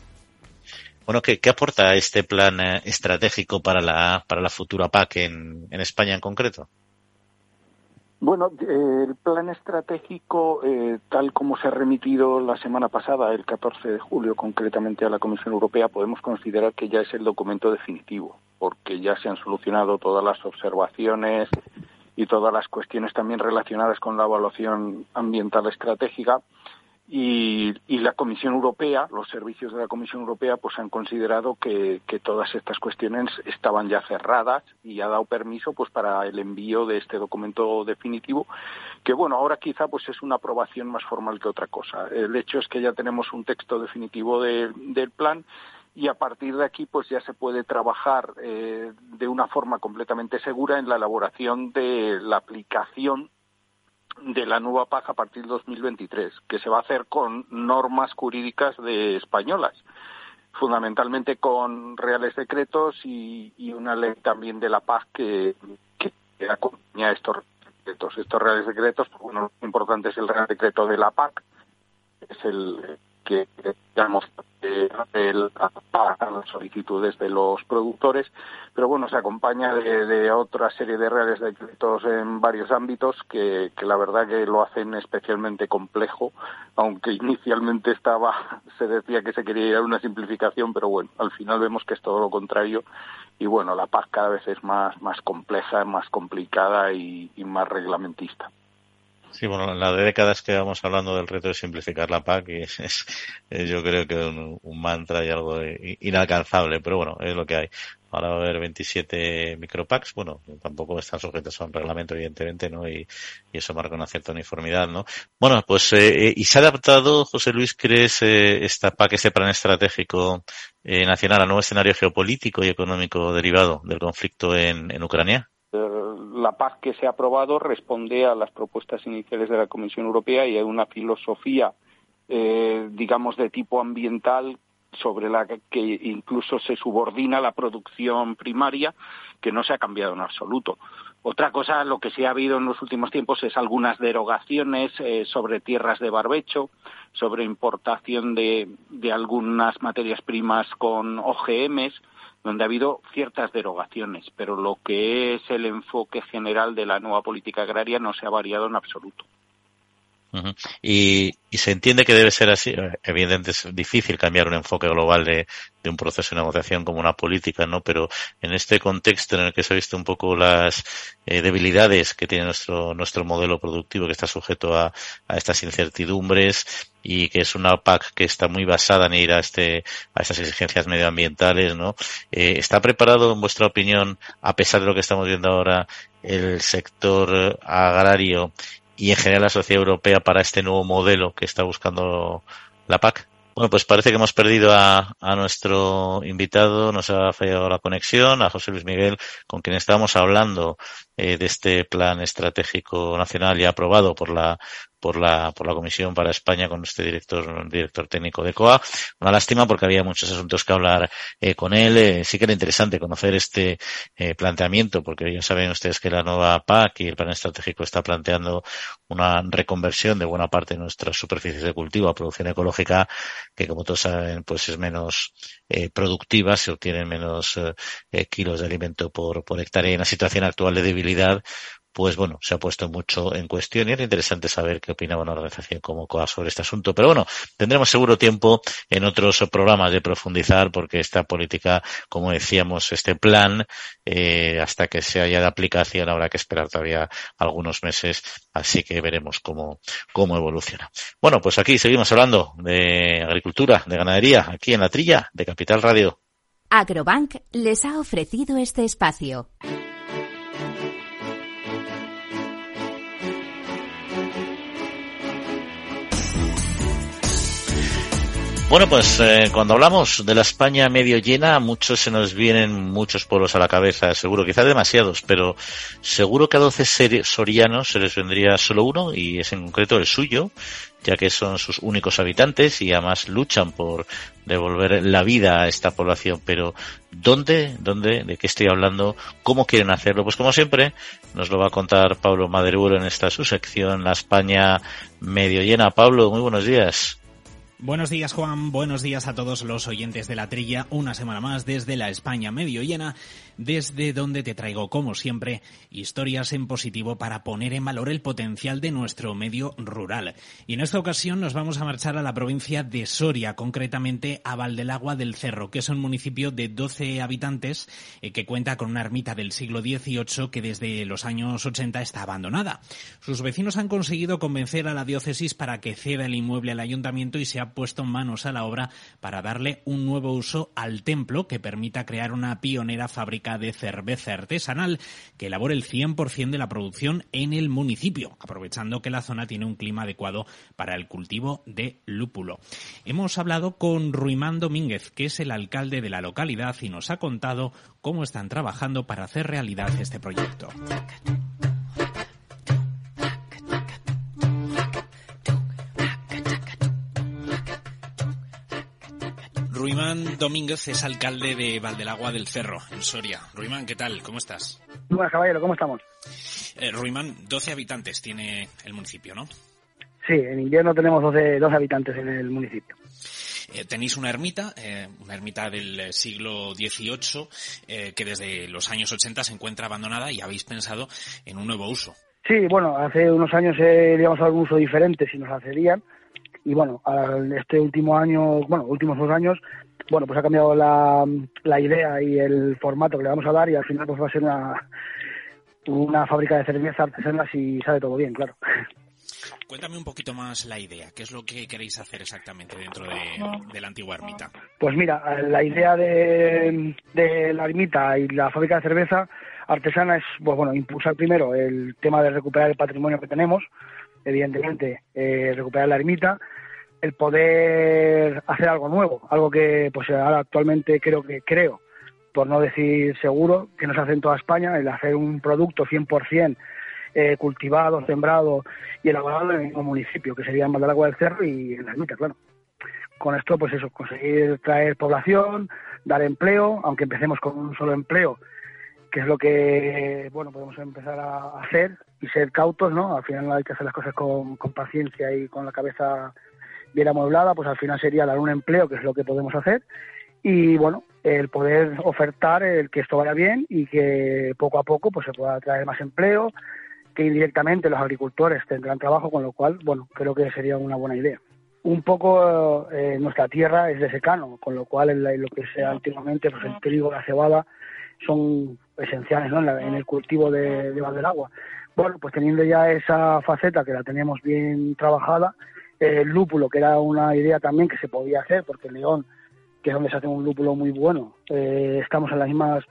Bueno, ¿qué, aporta este plan eh, estratégico para la, para la futura PAC en, en España en concreto? Bueno, eh, el plan estratégico, eh, tal como se ha remitido la semana pasada, el 14 de julio, concretamente a la Comisión Europea, podemos considerar que ya es el documento definitivo, porque ya se han solucionado todas las observaciones y todas las cuestiones también relacionadas con la evaluación ambiental estratégica y, la Comisión Europea, los servicios de la Comisión Europea, pues han considerado que, todas estas cuestiones estaban ya cerradas y ha dado permiso pues para el envío de este documento definitivo, que bueno, ahora quizá pues es una aprobación más formal que otra cosa. El hecho es que ya tenemos un texto definitivo del plan y a partir de aquí pues ya se puede trabajar eh, de una forma completamente segura en la elaboración de la aplicación de la nueva PAC a partir de 2023, que se va a hacer con normas jurídicas de españolas, fundamentalmente con reales decretos y, una ley también de la PAC que, que acompaña estos decretos. Estos reales decretos, pues, bueno, lo importante es el real decreto de la PAC, es el que, digamos, a las solicitudes de los productores, pero bueno, se acompaña de, otra serie de reales decretos en varios ámbitos que, que, la verdad que lo hacen especialmente complejo, aunque inicialmente estaba, se decía que se quería ir a una simplificación, pero bueno, al final vemos que es todo lo contrario y bueno, la paz cada vez es más, más compleja, más complicada y más reglamentista. Sí, bueno, en las décadas que vamos hablando del reto de simplificar la PAC y es, yo creo que un, un, mantra y algo inalcanzable, pero bueno, es lo que hay. Ahora va a haber 27 micropacks, bueno, tampoco están sujetos a un reglamento, evidentemente, ¿no? Y, y eso marca una cierta uniformidad, ¿no? Bueno, pues, eh, eh ¿y se ha adaptado, José Luis, crees, eh, esta PAC, este plan estratégico eh, nacional, al nuevo escenario geopolítico y económico derivado del conflicto en, en Ucrania? La paz que se ha aprobado responde a las propuestas iniciales de la Comisión Europea y hay una filosofía, eh, digamos, de tipo ambiental sobre la que incluso se subordina la producción primaria, que no se ha cambiado en absoluto. Otra cosa, lo que sí ha habido en los últimos tiempos es algunas derogaciones eh, sobre tierras de barbecho, sobre importación de, de algunas materias primas con OGMs, donde ha habido ciertas derogaciones, pero lo que es el enfoque general de la nueva política agraria no se ha variado en absoluto. Y, y, se entiende que debe ser así. Evidentemente es difícil cambiar un enfoque global de, un proceso de negociación como una política, ¿no? Pero en este contexto en el que se ha visto un poco las eh, debilidades que tiene nuestro, nuestro modelo productivo, que está sujeto a, estas incertidumbres, y que es una PAC que está muy basada en ir a este a estas exigencias medioambientales, ¿no? Eh, ¿Está preparado, en vuestra opinión, a pesar de lo que estamos viendo ahora, el sector agrario y en general la sociedad europea para este nuevo modelo que está buscando la PAC? Bueno, pues parece que hemos perdido a, a, nuestro invitado, nos ha fallado la conexión, a José Luis Miguel, con quien estábamos hablando eh, de este plan estratégico nacional ya aprobado por la por la, por la Comisión para España con este director, director técnico de COA. Una lástima porque había muchos asuntos que hablar eh, con él. Eh, sí que era interesante conocer este eh, planteamiento porque ya saben ustedes que la nueva PAC y el plan estratégico está planteando una reconversión de buena parte de nuestras superficies de cultivo a producción ecológica que como todos saben pues es menos productiva, se obtienen menos kilos de alimento por, por hectárea. En la situación actual de debilidad, pues bueno, se ha puesto mucho en cuestión y era interesante saber qué opinaba una organización como COA sobre este asunto. Pero bueno, tendremos seguro tiempo en otros programas de profundizar porque esta política, como decíamos, este plan, eh, hasta que se haya de aplicación habrá que esperar todavía algunos meses, así que veremos cómo, cómo evoluciona. Bueno, pues aquí seguimos hablando de agricultura, de ganadería, aquí en la trilla de Capital Radio. Agrobank les ha ofrecido este espacio. Bueno, pues eh, cuando hablamos de la España medio llena, muchos se nos vienen muchos pueblos a la cabeza, seguro, quizás demasiados, pero seguro que a 12 sorianos se les vendría solo uno, y es en concreto el suyo, ya que son sus únicos habitantes y además luchan por devolver la vida a esta población. Pero, ¿dónde? ¿Dónde? ¿De qué estoy hablando? ¿Cómo quieren hacerlo? Pues como siempre, nos lo va a contar Pablo Maderuelo en esta su sección, La España medio llena. Pablo, muy buenos días. Buenos días Juan, buenos días a todos los oyentes de la trilla, una semana más desde la España medio llena, desde donde te traigo como siempre historias en positivo para poner en valor el potencial de nuestro medio rural. Y en esta ocasión nos vamos a marchar a la provincia de Soria, concretamente a Valdelagua del Cerro, que es un municipio de 12 habitantes eh, que cuenta con una ermita del siglo XVIII que desde los años 80 está abandonada. Sus vecinos han conseguido convencer a la diócesis para que ceda el inmueble al ayuntamiento y se ha puesto manos a la obra para darle un nuevo uso al templo que permita crear una pionera fábrica de cerveza artesanal que elabore el 100% de la producción en el municipio, aprovechando que la zona tiene un clima adecuado para el cultivo de lúpulo. Hemos hablado con Ruimán Domínguez, que es el alcalde de la localidad y nos ha contado cómo están trabajando para hacer realidad este proyecto. Ruimán, Domínguez es alcalde de Valdelagua del Cerro, en Soria. Ruimán, ¿qué tal? ¿Cómo estás? Buenas, caballero, ¿cómo estamos? Eh, Ruimán, 12 habitantes tiene el municipio, ¿no? Sí, en invierno tenemos 12, 12 habitantes en el municipio. Eh, tenéis una ermita, eh, una ermita del siglo XVIII, eh, que desde los años 80 se encuentra abandonada y habéis pensado en un nuevo uso. Sí, bueno, hace unos años eh, digamos algún uso diferente si nos accedían y bueno, este último año, bueno, últimos dos años, bueno, pues ha cambiado la, la idea y el formato que le vamos a dar y al final pues va a ser una, una fábrica de cerveza artesana si sale todo bien, claro. Cuéntame un poquito más la idea. ¿Qué es lo que queréis hacer exactamente dentro de, de la antigua ermita? Pues mira, la idea de, de la ermita y la fábrica de cerveza artesana es, pues bueno, impulsar primero el tema de recuperar el patrimonio que tenemos, evidentemente, eh, recuperar la ermita, el poder hacer algo nuevo, algo que pues ahora actualmente creo que creo, por no decir seguro, que no se hace en toda España, el hacer un producto 100% eh, cultivado, sembrado y elaborado en el mismo municipio, que sería en Valdelagua del Cerro y en la ermita, claro. Con esto, pues eso, conseguir traer población, dar empleo, aunque empecemos con un solo empleo, que es lo que, bueno, podemos empezar a hacer y ser cautos, ¿no? Al final hay que hacer las cosas con, con paciencia y con la cabeza bien amueblada, pues al final sería dar un empleo, que es lo que podemos hacer, y bueno, el poder ofertar el que esto vaya bien y que poco a poco pues se pueda traer más empleo, que indirectamente los agricultores tendrán trabajo, con lo cual, bueno, creo que sería una buena idea. Un poco eh, nuestra tierra es de secano, con lo cual en la- en lo que sea antiguamente pues el trigo, la cebada son esenciales ¿no? en, la- en el cultivo de, de Valdelagua. Bueno, pues teniendo ya esa faceta que la teníamos bien trabajada, el lúpulo, que era una idea también que se podía hacer, porque en León, que es donde se hace un lúpulo muy bueno, eh, estamos en las mismas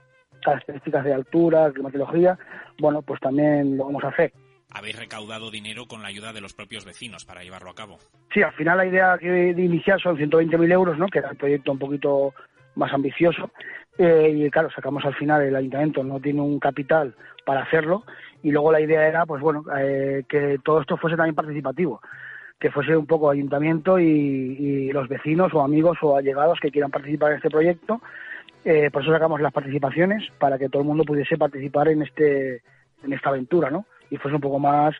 características de altura, climatología, bueno, pues también lo vamos a hacer. Habéis recaudado dinero con la ayuda de los propios vecinos para llevarlo a cabo. Sí, al final la idea que de iniciar son 120.000 euros, ¿no? que era el proyecto un poquito más ambicioso. Eh, y claro, sacamos al final, el ayuntamiento no tiene un capital para hacerlo. Y luego la idea era, pues bueno, eh, que todo esto fuese también participativo. Que fuese un poco ayuntamiento y, y los vecinos o amigos o allegados que quieran participar en este proyecto. Eh, por eso sacamos las participaciones, para que todo el mundo pudiese participar en, este, en esta aventura, ¿no? Y fuese un poco más,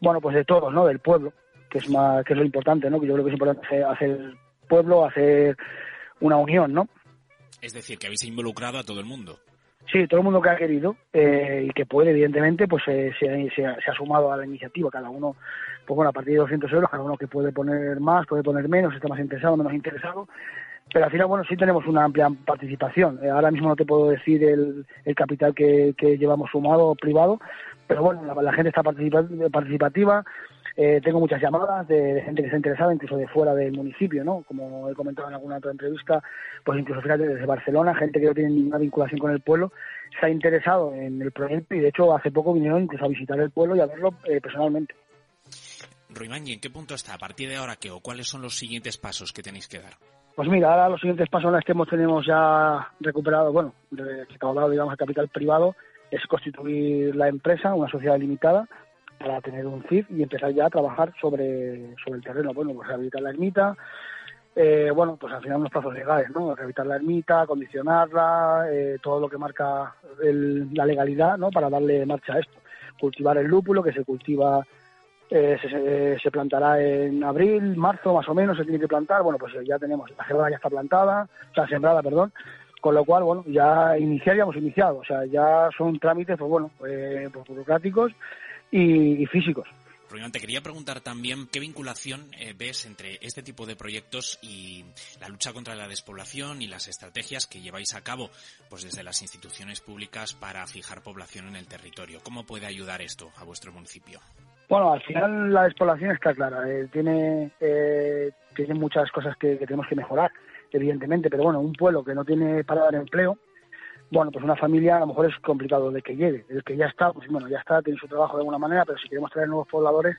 bueno, pues de todos, ¿no? Del pueblo que es más que es lo importante, ¿no? Que yo creo que es importante hacer, hacer pueblo, hacer una unión, ¿no? Es decir, que habéis involucrado a todo el mundo. Sí, todo el mundo que ha querido eh, y que puede, evidentemente, pues eh, se, ha- se ha sumado a la iniciativa. Cada uno, pues bueno, a partir de 200 euros, cada uno que puede poner más, puede poner menos, está más interesado, menos interesado. Pero al final, bueno, sí tenemos una amplia participación. Eh, ahora mismo no te puedo decir el, el capital que, que llevamos sumado privado, pero bueno, la, la gente está participa- participativa. Eh, tengo muchas llamadas de, de gente que está interesada, incluso de fuera del municipio, ¿no? Como he comentado en alguna otra entrevista, pues incluso fíjate desde Barcelona, gente que no tiene ninguna vinculación con el pueblo, se ha interesado en el proyecto y de hecho hace poco vinieron incluso a visitar el pueblo y a verlo eh, personalmente. Ruimán, ¿y en qué punto está? ¿A partir de ahora qué? ¿O cuáles son los siguientes pasos que tenéis que dar? Pues mira, ahora los siguientes pasos vez que hemos tenemos ya recuperado, bueno, re- recaudado, digamos, el capital privado, es constituir la empresa, una sociedad limitada, para tener un CIF y empezar ya a trabajar sobre, sobre el terreno. Bueno, pues rehabilitar la ermita, eh, bueno, pues al final unos plazos legales, ¿no? Rehabilitar la ermita, condicionarla, eh, todo lo que marca el- la legalidad, ¿no? Para darle marcha a esto. Cultivar el lúpulo, que se cultiva eh, se, plantará en abril, marzo más o menos, se tiene que plantar. Bueno, pues ya tenemos, la cebada ya está plantada, o sea, sembrada, perdón. Con lo cual, bueno, ya iniciar ya hemos iniciado. O sea, ya son trámites, pues bueno, eh, pues burocráticos y, y físicos. Ruimán, te quería preguntar también qué vinculación eh, ves entre este tipo de proyectos y la lucha contra la despoblación y las estrategias que lleváis a cabo pues desde las instituciones públicas para fijar población en el territorio. ¿Cómo puede ayudar esto a vuestro municipio? Bueno, al final la despoblación está clara. eh, tiene, eh, tiene muchas cosas que, que tenemos que mejorar, evidentemente, pero bueno, un pueblo que no tiene para dar empleo, bueno, pues una familia a lo mejor es complicado de que llegue. El que ya está, pues bueno, ya está, tiene su trabajo de alguna manera, pero si queremos traer nuevos pobladores,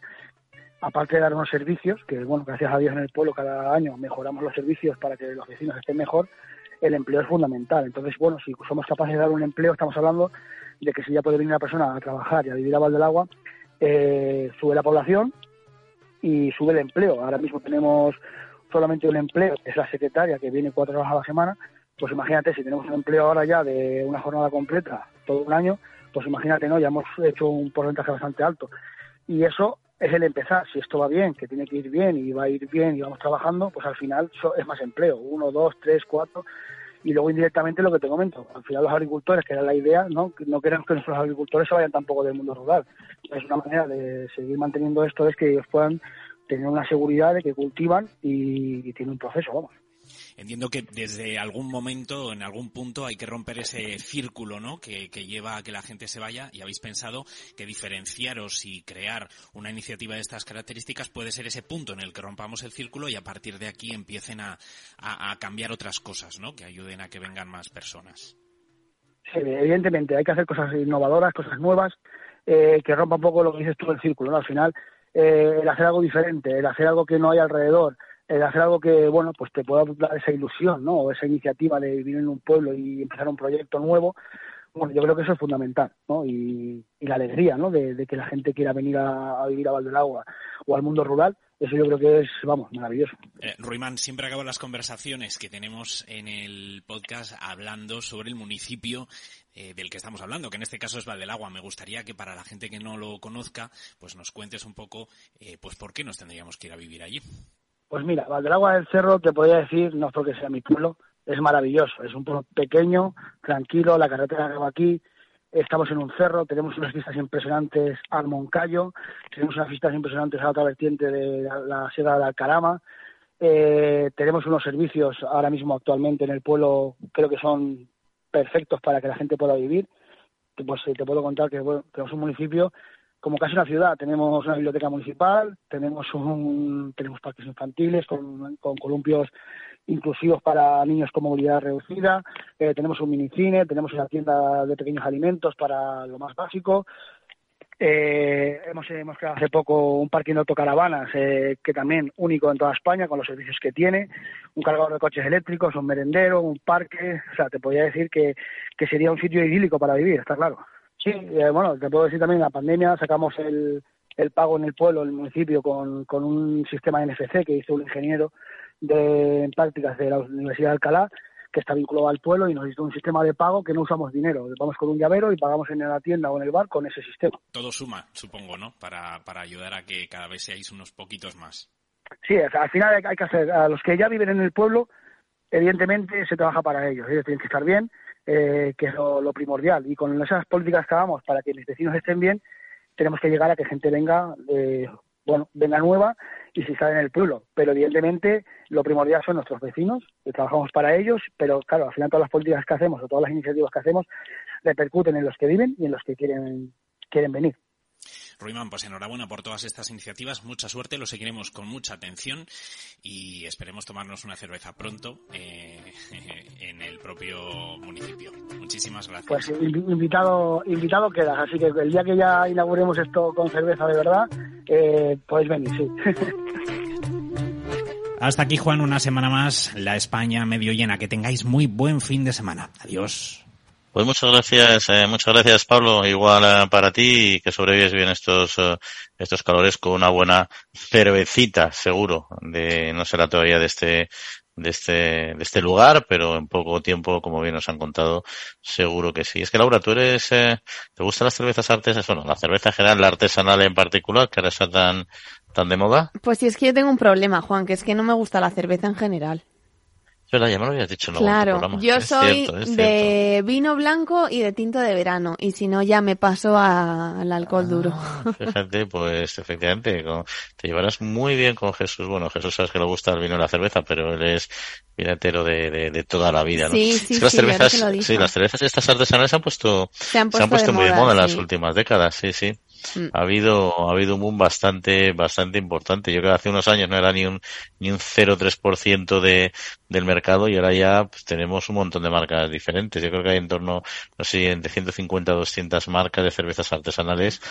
aparte de dar unos servicios, que bueno, gracias a Dios en el pueblo cada año mejoramos los servicios para que los vecinos estén mejor, el empleo es fundamental. Entonces, bueno, si somos capaces de dar un empleo, estamos hablando de que si ya puede venir una persona a trabajar y a vivir a Valdelagua, eh, sube la población y sube el empleo. Ahora mismo tenemos solamente un empleo, es la secretaria que viene cuatro horas a la semana, pues imagínate, si tenemos un empleo ahora ya de una jornada completa todo un año, pues imagínate, ¿no? Ya hemos hecho un porcentaje bastante alto. Y eso es el empezar. Si esto va bien, que tiene que ir bien y va a ir bien y vamos trabajando, pues al final es más empleo. Uno, dos, tres, cuatro. Y luego indirectamente lo que te comento. Al final los agricultores, que era la idea, ¿no? No queremos que nuestros agricultores se vayan tampoco del mundo rural. Es una manera de seguir manteniendo esto, es que ellos puedan tener una seguridad de que cultivan y, y tienen un proceso, vamos. Entiendo que desde algún momento, en algún punto, hay que romper ese círculo, ¿no? Que, lleva a que la gente se vaya y habéis pensado que diferenciaros y crear una iniciativa de estas características puede ser ese punto en el que rompamos el círculo y a partir de aquí empiecen a, cambiar otras cosas, ¿no? Que ayuden a que vengan más personas. Sí, evidentemente, hay que hacer cosas innovadoras, cosas nuevas, eh, que rompa un poco lo que dices tú el círculo, ¿no? Al final, eh, el hacer algo diferente, el hacer algo que no hay alrededor, el hacer algo que, bueno, pues te pueda dar esa ilusión, ¿no? O esa iniciativa de vivir en un pueblo y empezar un proyecto nuevo, bueno, yo creo que eso es fundamental, ¿no? Y, la alegría, ¿no? De, que la gente quiera venir a, vivir a Valdelagua o al mundo rural, eso yo creo que es, vamos, maravilloso. Eh, Ruimán, siempre acabo las conversaciones que tenemos en el podcast hablando sobre el municipio eh, del que estamos hablando, que en este caso es Valdelagua. Me gustaría que para la gente que no lo conozca, pues nos cuentes un poco, eh, pues por qué nos tendríamos que ir a vivir allí. Pues mira, Valdelagua del Cerro, te podría decir, no es porque sea mi pueblo, es maravilloso. Es un pueblo pequeño, tranquilo, la carretera acaba aquí, estamos en un cerro, tenemos unas vistas impresionantes al Moncayo, tenemos unas vistas impresionantes a la otra vertiente de la, Sierra de Alcarama, eh, tenemos unos servicios ahora mismo actualmente en el pueblo, creo que son perfectos para que la gente pueda vivir. Pues eh, te puedo contar que tenemos un municipio como casi una ciudad. Tenemos una biblioteca municipal, tenemos un, tenemos parques infantiles con, columpios inclusivos para niños con movilidad reducida, eh, tenemos un minicine, tenemos una tienda de pequeños alimentos para lo más básico. Eh, hemos, hemos creado hace poco un parking de autocaravanas eh, que también único en toda España con los servicios que tiene, un cargador de coches eléctricos, un merendero, un parque, o sea, te podría decir que, que sería un sitio idílico para vivir, está claro. Sí, eh, bueno, te puedo decir también, en la pandemia sacamos el, el pago en el pueblo, en el municipio, con, con un sistema NFC que hizo un ingeniero de prácticas de la Universidad de Alcalá, que está vinculado al pueblo y nos hizo un sistema de pago que no usamos dinero. Vamos con un llavero y pagamos en la tienda o en el bar con ese sistema. Todo suma, supongo, ¿no? Para, para ayudar a que cada vez seáis unos poquitos más. Sí, al final hay que hacer, a los que ya viven en el pueblo, evidentemente se trabaja para ellos. Ellos tienen que estar bien, eh, que es lo, primordial. Y con esas políticas que hagamos para que mis vecinos estén bien, tenemos que llegar a que gente venga, eh, bueno, venga nueva y si está en el pueblo. Pero evidentemente lo primordial son nuestros vecinos, que trabajamos para ellos, pero claro, al final todas las políticas que hacemos o todas las iniciativas que hacemos repercuten en los que viven y en los que quieren, quieren venir. Ruimán, pues enhorabuena por todas estas iniciativas, mucha suerte, lo seguiremos con mucha atención y esperemos tomarnos una cerveza pronto eh, en el propio municipio. Muchísimas gracias. Pues invitado, invitado quedas, así que el día que ya inauguremos esto con cerveza de verdad, eh, podéis venir, sí. Hasta aquí, Juan, una semana más, la España medio llena. Que tengáis muy buen fin de semana. Adiós. Pues muchas gracias, eh, muchas gracias Pablo, igual eh, para ti y que sobrevives bien estos eh, estos calores con una buena cervecita, seguro, de no será todavía de este de este de este lugar, pero en poco tiempo, como bien nos han contado, seguro que sí. Es que Laura, tú eres ¿te gustan las cervezas artesanas? Bueno, la cerveza en general, la artesanal en particular, que ahora está tan tan de moda. Pues sí, es que yo tengo un problema, Juan, que es que no me gusta la cerveza en general ya me lo habías dicho en Claro, yo soy de vino blanco y de tinto de verano, y si no ya me paso al alcohol duro. Ah, fíjate, pues efectivamente, te llevarás muy bien con Jesús. Bueno, Jesús sabes que le gusta el vino y la cerveza, pero él es vinatero de, de, toda la vida, ¿no? Sí, sí, las cervezas, sí, las cervezas estas artesanales se han puesto, se han puesto, muy de moda en las últimas décadas, sí, sí. Mm. Ha habido, ha habido un boom bastante, bastante importante. Yo creo que hace unos años no era ni un, ni un 0,3% de, del mercado y ahora ya pues, tenemos un montón de marcas diferentes. Yo creo que hay en torno, no sé, de 150 a 200 marcas de cervezas artesanales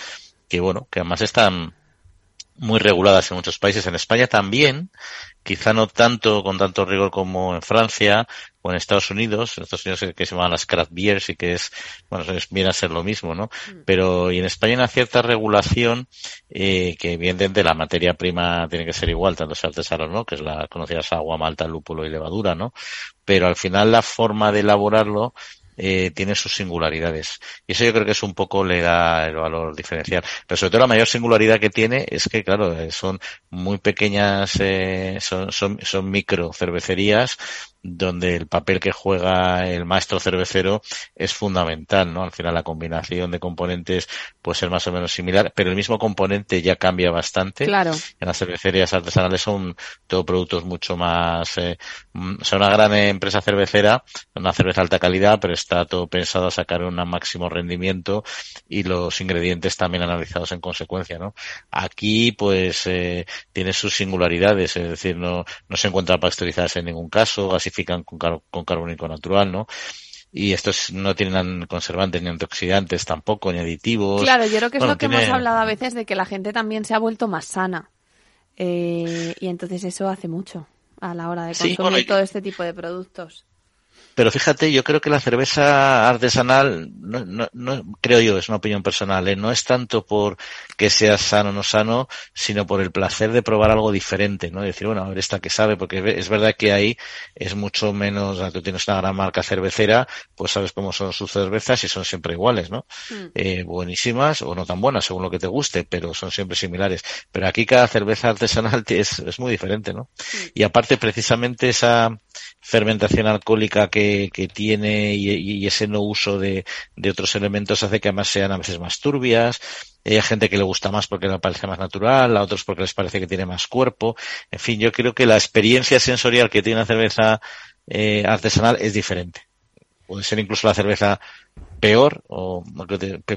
que bueno, que además están, muy reguladas en muchos países. En España también, quizá no tanto con tanto rigor como en Francia o en Estados Unidos, en Estados Unidos que se llaman las craft beers y que es, bueno, viene a ser lo mismo, ¿no? Mm. Pero y en España hay una cierta regulación eh, que evidentemente la materia prima tiene que ser igual, tanto sea artesano, ¿no? Que es la conocida agua, malta, lúpulo y levadura, ¿no? Pero al final la forma de elaborarlo eh, tiene sus singularidades. Y eso yo creo que es un poco le da el valor diferencial. Pero sobre todo la mayor singularidad que tiene es que, claro, eh, son muy pequeñas, eh, son, son, son micro cervecerías donde el papel que juega el maestro cervecero es fundamental, ¿no? Al final la combinación de componentes puede ser más o menos similar, pero el mismo componente ya cambia bastante. Claro. En las cervecerías artesanales son todo productos mucho más, eh, mm, son una gran empresa cervecera, una cerveza alta calidad, pero está todo pensado a sacar un máximo rendimiento y los ingredientes también analizados en consecuencia, ¿no? Aquí, pues, eh, tiene sus singularidades, es decir, no, no se encuentra pasteurizadas en ningún caso, así con, con carbónico natural, ¿no? y estos no tienen conservantes ni antioxidantes tampoco, ni aditivos. Claro, yo creo que es lo que hemos hablado a veces de que la gente también se ha vuelto más sana. Eh, y entonces eso hace mucho a la hora de consumir todo este tipo de productos. Pero fíjate, yo creo que la cerveza artesanal, no, no, no creo yo, es una opinión personal, ¿eh? no es tanto por que sea sano o no sano, sino por el placer de probar algo diferente, ¿no? decir, bueno, a ver esta que sabe, porque es verdad que ahí es mucho menos, tú tienes una gran marca cervecera, pues sabes cómo son sus cervezas y son siempre iguales, ¿no? Mm. Eh, buenísimas o no tan buenas, según lo que te guste, pero son siempre similares. Pero aquí cada cerveza artesanal es, es muy diferente, ¿no? Mm. Y aparte, precisamente esa fermentación alcohólica que que, tiene y, ese no uso de, otros elementos hace que además sean a veces más turbias. Hay gente que le gusta más porque le parece más natural, a otros porque les parece que tiene más cuerpo. En fin, yo creo que la experiencia sensorial que tiene la cerveza eh, artesanal es diferente. Puede ser incluso la cerveza peor, o,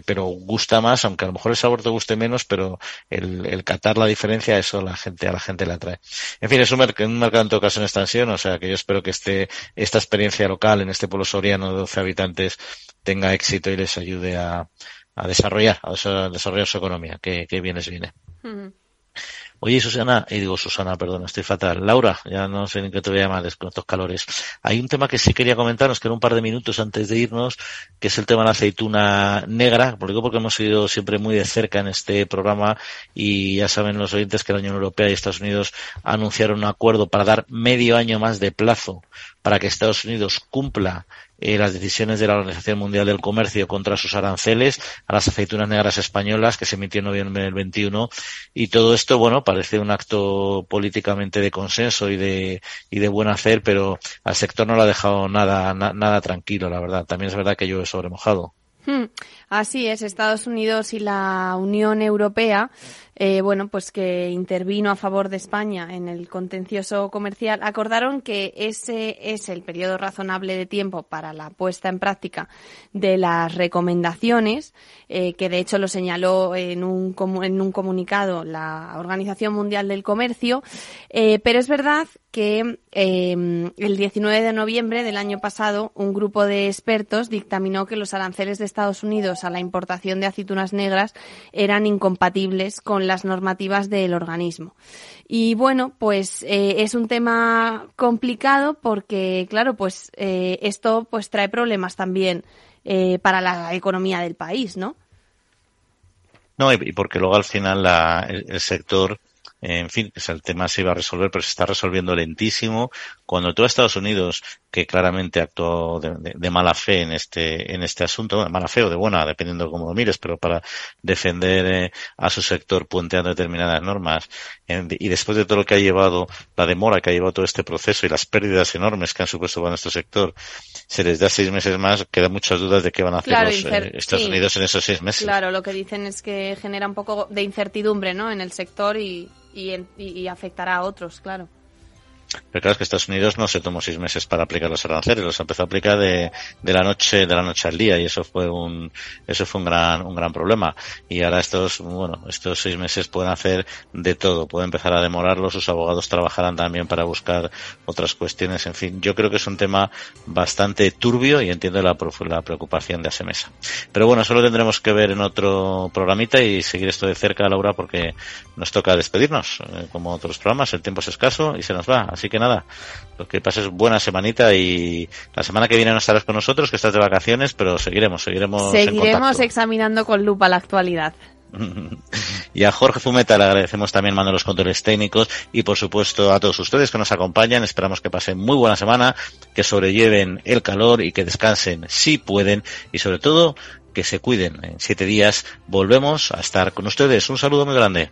pero gusta más, aunque a lo mejor el sabor te guste menos, pero el, el catar la diferencia, eso la gente, a la gente le atrae. En fin, es un, un mercado en todo caso en extensión, o sea que yo espero que este, esta experiencia local en este pueblo soriano de 12 habitantes tenga éxito y les ayude a, a desarrollar, a desarrollar su economía, que, que bien viene. Oye, Susana, y digo Susana, perdón, estoy fatal. Laura, ya no sé ni qué te voy a llamar con estos calores. Hay un tema que sí quería comentarnos, que era un par de minutos antes de irnos, que es el tema de la aceituna negra, porque porque hemos ido siempre muy de cerca en este programa y ya saben los oyentes que la Unión Europea y Estados Unidos anunciaron un acuerdo para dar medio año más de plazo para que Estados Unidos cumpla eh, las decisiones de la Organización Mundial del Comercio contra sus aranceles a las aceitunas negras españolas que se emitió en noviembre del 21 y todo esto, bueno, parece un acto políticamente de consenso y de, y de buen hacer, pero al sector no lo ha dejado nada, nada tranquilo, la verdad. También es verdad que yo he sobremojado. Hmm. Así es, Estados Unidos y la Unión Europea eh, bueno, pues que intervino a favor de España en el contencioso comercial, acordaron que ese es el periodo razonable de tiempo para la puesta en práctica de las recomendaciones, eh, que de hecho lo señaló en un, en un comunicado la Organización Mundial del Comercio, eh, pero es verdad que el 19 de noviembre del año pasado un grupo de expertos dictaminó que los aranceles de Estados Unidos a la importación de aceitunas negras eran incompatibles con las normativas del organismo. Y bueno, pues eh, es un tema complicado porque, claro, pues eh, esto pues trae problemas también eh, para la economía del país, ¿no? No, y porque luego al final el, sector en fin, el tema se iba a resolver, pero se está resolviendo lentísimo. Cuando todo Estados Unidos, que claramente actuó de, mala fe en este, en este asunto, de mala fe o de buena, dependiendo de cómo lo mires, pero para defender eh, a su sector puenteando determinadas normas, y después de todo lo que ha llevado, la demora que ha llevado todo este proceso y las pérdidas enormes que han supuesto para nuestro sector, se les da seis meses más, quedan muchas dudas de qué van a hacer los eh, Estados Unidos en esos seis meses. Claro, lo que dicen es que genera un poco de incertidumbre, ¿no? En el sector y, y, afectará a otros, claro. Pero claro, es que Estados Unidos no se tomó seis meses para aplicar los aranceles, los empezó a aplicar de, de la noche, de la noche al día, y eso fue un, eso fue un gran, un gran problema. Y ahora estos, bueno, estos seis meses pueden hacer de todo, pueden empezar a demorarlos, sus abogados trabajarán también para buscar otras cuestiones, en fin, yo creo que es un tema bastante turbio y entiendo la, la preocupación de Asemesa. Pero bueno, eso lo tendremos que ver en otro programita y seguir esto de cerca, Laura, porque nos toca despedirnos, eh, como otros programas, el tiempo es escaso y se nos va. Que nada, lo que pasa es buena semanita y la semana que viene no estarás con nosotros, que estás de vacaciones, pero seguiremos, seguiremos. Seguiremos examinando con lupa la actualidad. Y a Jorge Fumeta le agradecemos también mando los controles técnicos y por supuesto a todos ustedes que nos acompañan. Esperamos que pasen muy buena semana, que sobrelleven el calor y que descansen si pueden y sobre todo que se cuiden. En siete días volvemos a estar con ustedes. Un saludo muy grande.